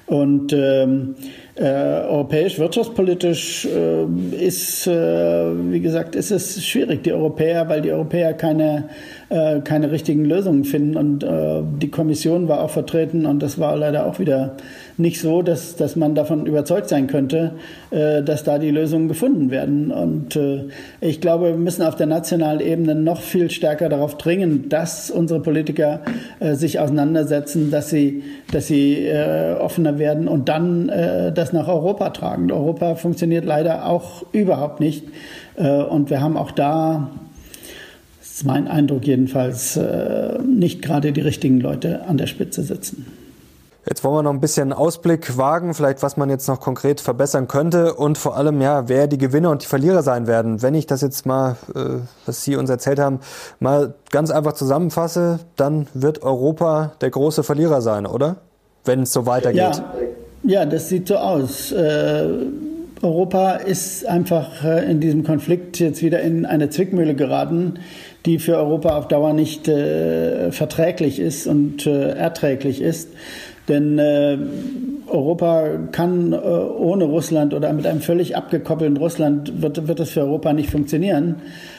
Und ähm, äh, europäisch wirtschaftspolitisch äh, ist, äh, wie gesagt, ist es schwierig, die Europäer, weil die Europäer keine, äh, keine richtigen Lösungen finden. Und äh, die Kommission war auch vertreten und das war leider auch wieder nicht so, dass, dass man davon überzeugt sein könnte, äh, dass da die Lösungen gefunden werden. Und ich glaube, wir müssen auf der nationalen Ebene noch viel stärker darauf dringen, dass unsere Politiker sich auseinandersetzen, dass sie, dass sie offener werden und dann äh, das nach Europa tragen. Europa funktioniert leider auch überhaupt nicht. Äh, und wir haben auch da das ist mein Eindruck jedenfalls, nicht gerade die richtigen Leute an der Spitze sitzen. Jetzt wollen wir noch ein bisschen Ausblick wagen, vielleicht was man jetzt noch konkret verbessern könnte und vor allem, ja, wer die Gewinner und die Verlierer sein werden. Wenn ich das jetzt mal, äh, was Sie uns erzählt haben, mal ganz einfach zusammenfasse, dann wird Europa der große Verlierer sein, oder? Wenn es so weitergeht. Ja, ja das sieht so aus. Äh, Europa ist einfach äh, in diesem Konflikt jetzt wieder in eine Zwickmühle geraten, die für Europa auf Dauer nicht äh, verträglich ist und äh, erträglich ist. Denn äh, Europa kann äh, ohne Russland oder mit einem völlig abgekoppelten Russland wird, wird es für Europa nicht funktionieren.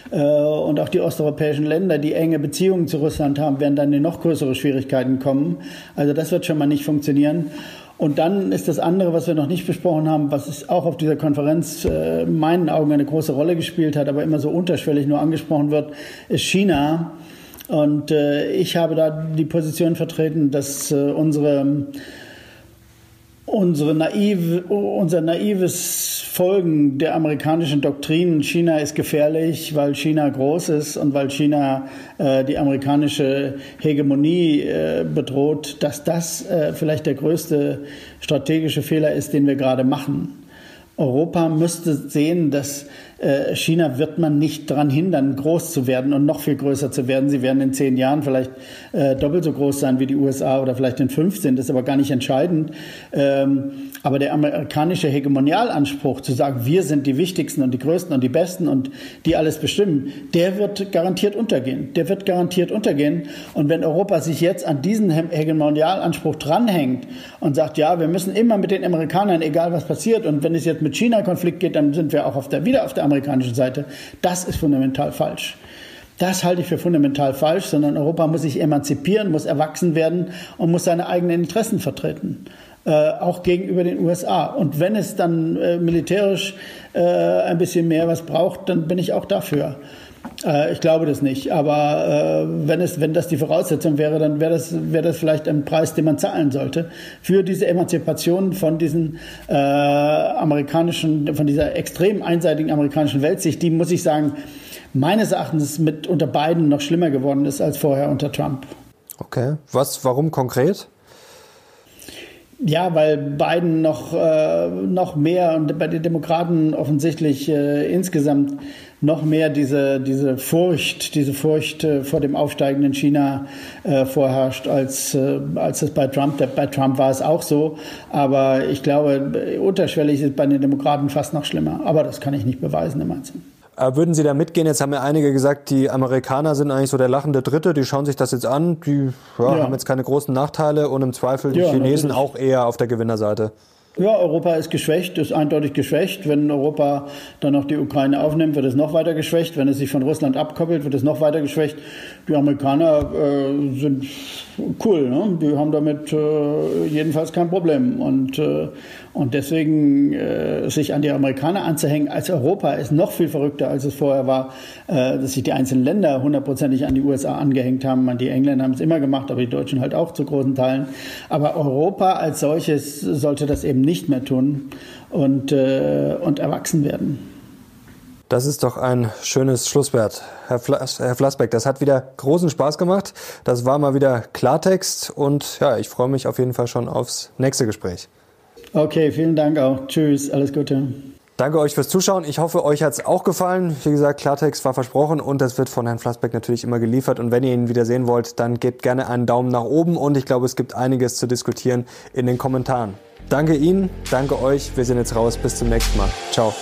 Und auch die osteuropäischen Länder, die enge Beziehungen zu Russland haben, werden dann in noch größere Schwierigkeiten kommen. Also das wird schon mal nicht funktionieren. Und dann ist das andere, was wir noch nicht besprochen haben, was auch auf dieser Konferenz äh, in meinen Augen eine große Rolle gespielt hat, aber immer so unterschwellig nur angesprochen wird, ist China. Und äh, ich habe da die Position vertreten, dass äh, unsere, unsere naive, unser naives Folgen der amerikanischen Doktrin, China ist gefährlich, weil China groß ist und weil China äh, die amerikanische Hegemonie äh, bedroht, dass das äh, vielleicht der größte strategische Fehler ist, den wir gerade machen. Europa müsste sehen, dass China wird man nicht daran hindern, groß zu werden und noch viel größer zu werden. Sie werden in zehn Jahren vielleicht äh, doppelt so groß sein wie die USA oder vielleicht in 15. Das ist aber gar nicht entscheidend. Ähm, aber der amerikanische Hegemonialanspruch, zu sagen, wir sind die Wichtigsten und die Größten und die Besten und die alles bestimmen, der wird garantiert untergehen. Der wird garantiert untergehen. Und wenn Europa sich jetzt an diesen Hegemonialanspruch dranhängt und sagt, ja, wir müssen immer mit den Amerikanern, egal was passiert, und wenn es jetzt mit China Konflikt geht, dann sind wir auch auf der, wieder auf der amerikanischen Seite. Das ist fundamental falsch. Das halte ich für fundamental falsch, sondern Europa muss sich emanzipieren, muss erwachsen werden und muss seine eigenen Interessen vertreten. Äh, auch gegenüber den USA. Und wenn es dann äh, militärisch äh, ein bisschen mehr was braucht, dann bin ich auch dafür. Äh, ich glaube das nicht. Aber äh, wenn, es, wenn das die Voraussetzung wäre, dann wäre das, wäre das vielleicht ein Preis, den man zahlen sollte für diese Emanzipation von diesen äh, amerikanischen, von dieser extrem einseitigen amerikanischen Weltsicht, die, muss ich sagen, meines Erachtens mit unter Biden noch schlimmer geworden ist als vorher unter Trump. Okay. Was, warum konkret? Ja, weil Biden noch, äh, noch mehr und bei den Demokraten offensichtlich äh, insgesamt noch mehr diese, diese Furcht, diese Furcht äh, vor dem aufsteigenden China äh, vorherrscht, als, äh, als es bei Trump, bei Trump war es auch so. Aber ich glaube, unterschwellig ist es bei den Demokraten fast noch schlimmer. Aber das kann ich nicht beweisen im Einzelnen. Äh, würden Sie da mitgehen? Jetzt haben ja einige gesagt, die Amerikaner sind eigentlich so der lachende Dritte, die schauen sich das jetzt an, die ja, ja. haben jetzt keine großen Nachteile und im Zweifel die ja, Chinesen natürlich. auch eher auf der Gewinnerseite. Ja, Europa ist geschwächt, ist eindeutig geschwächt. Wenn Europa dann noch die Ukraine aufnimmt, wird es noch weiter geschwächt. Wenn es sich von Russland abkoppelt, wird es noch weiter geschwächt. Die Amerikaner äh, sind cool, ne? die haben damit äh, jedenfalls kein Problem. Und, äh, und deswegen äh, sich an die Amerikaner anzuhängen als Europa ist noch viel verrückter, als es vorher war, äh, dass sich die einzelnen Länder hundertprozentig an die USA angehängt haben. Die Engländer haben es immer gemacht, aber die Deutschen halt auch zu großen Teilen. Aber Europa als solches sollte das eben nicht mehr tun und, äh, und erwachsen werden. Das ist doch ein schönes Schlusswort. Herr, Flas Herr Flassbeck, das hat wieder großen Spaß gemacht. Das war mal wieder Klartext und ja, ich freue mich auf jeden Fall schon aufs nächste Gespräch. Okay, vielen Dank auch. Tschüss, alles Gute. Danke euch fürs Zuschauen. Ich hoffe, euch hat es auch gefallen. Wie gesagt, Klartext war versprochen und das wird von Herrn Flassbeck natürlich immer geliefert. Und wenn ihr ihn wieder sehen wollt, dann gebt gerne einen Daumen nach oben und ich glaube, es gibt einiges zu diskutieren in den Kommentaren. Danke Ihnen, danke euch. Wir sind jetzt raus. Bis zum nächsten Mal. Ciao.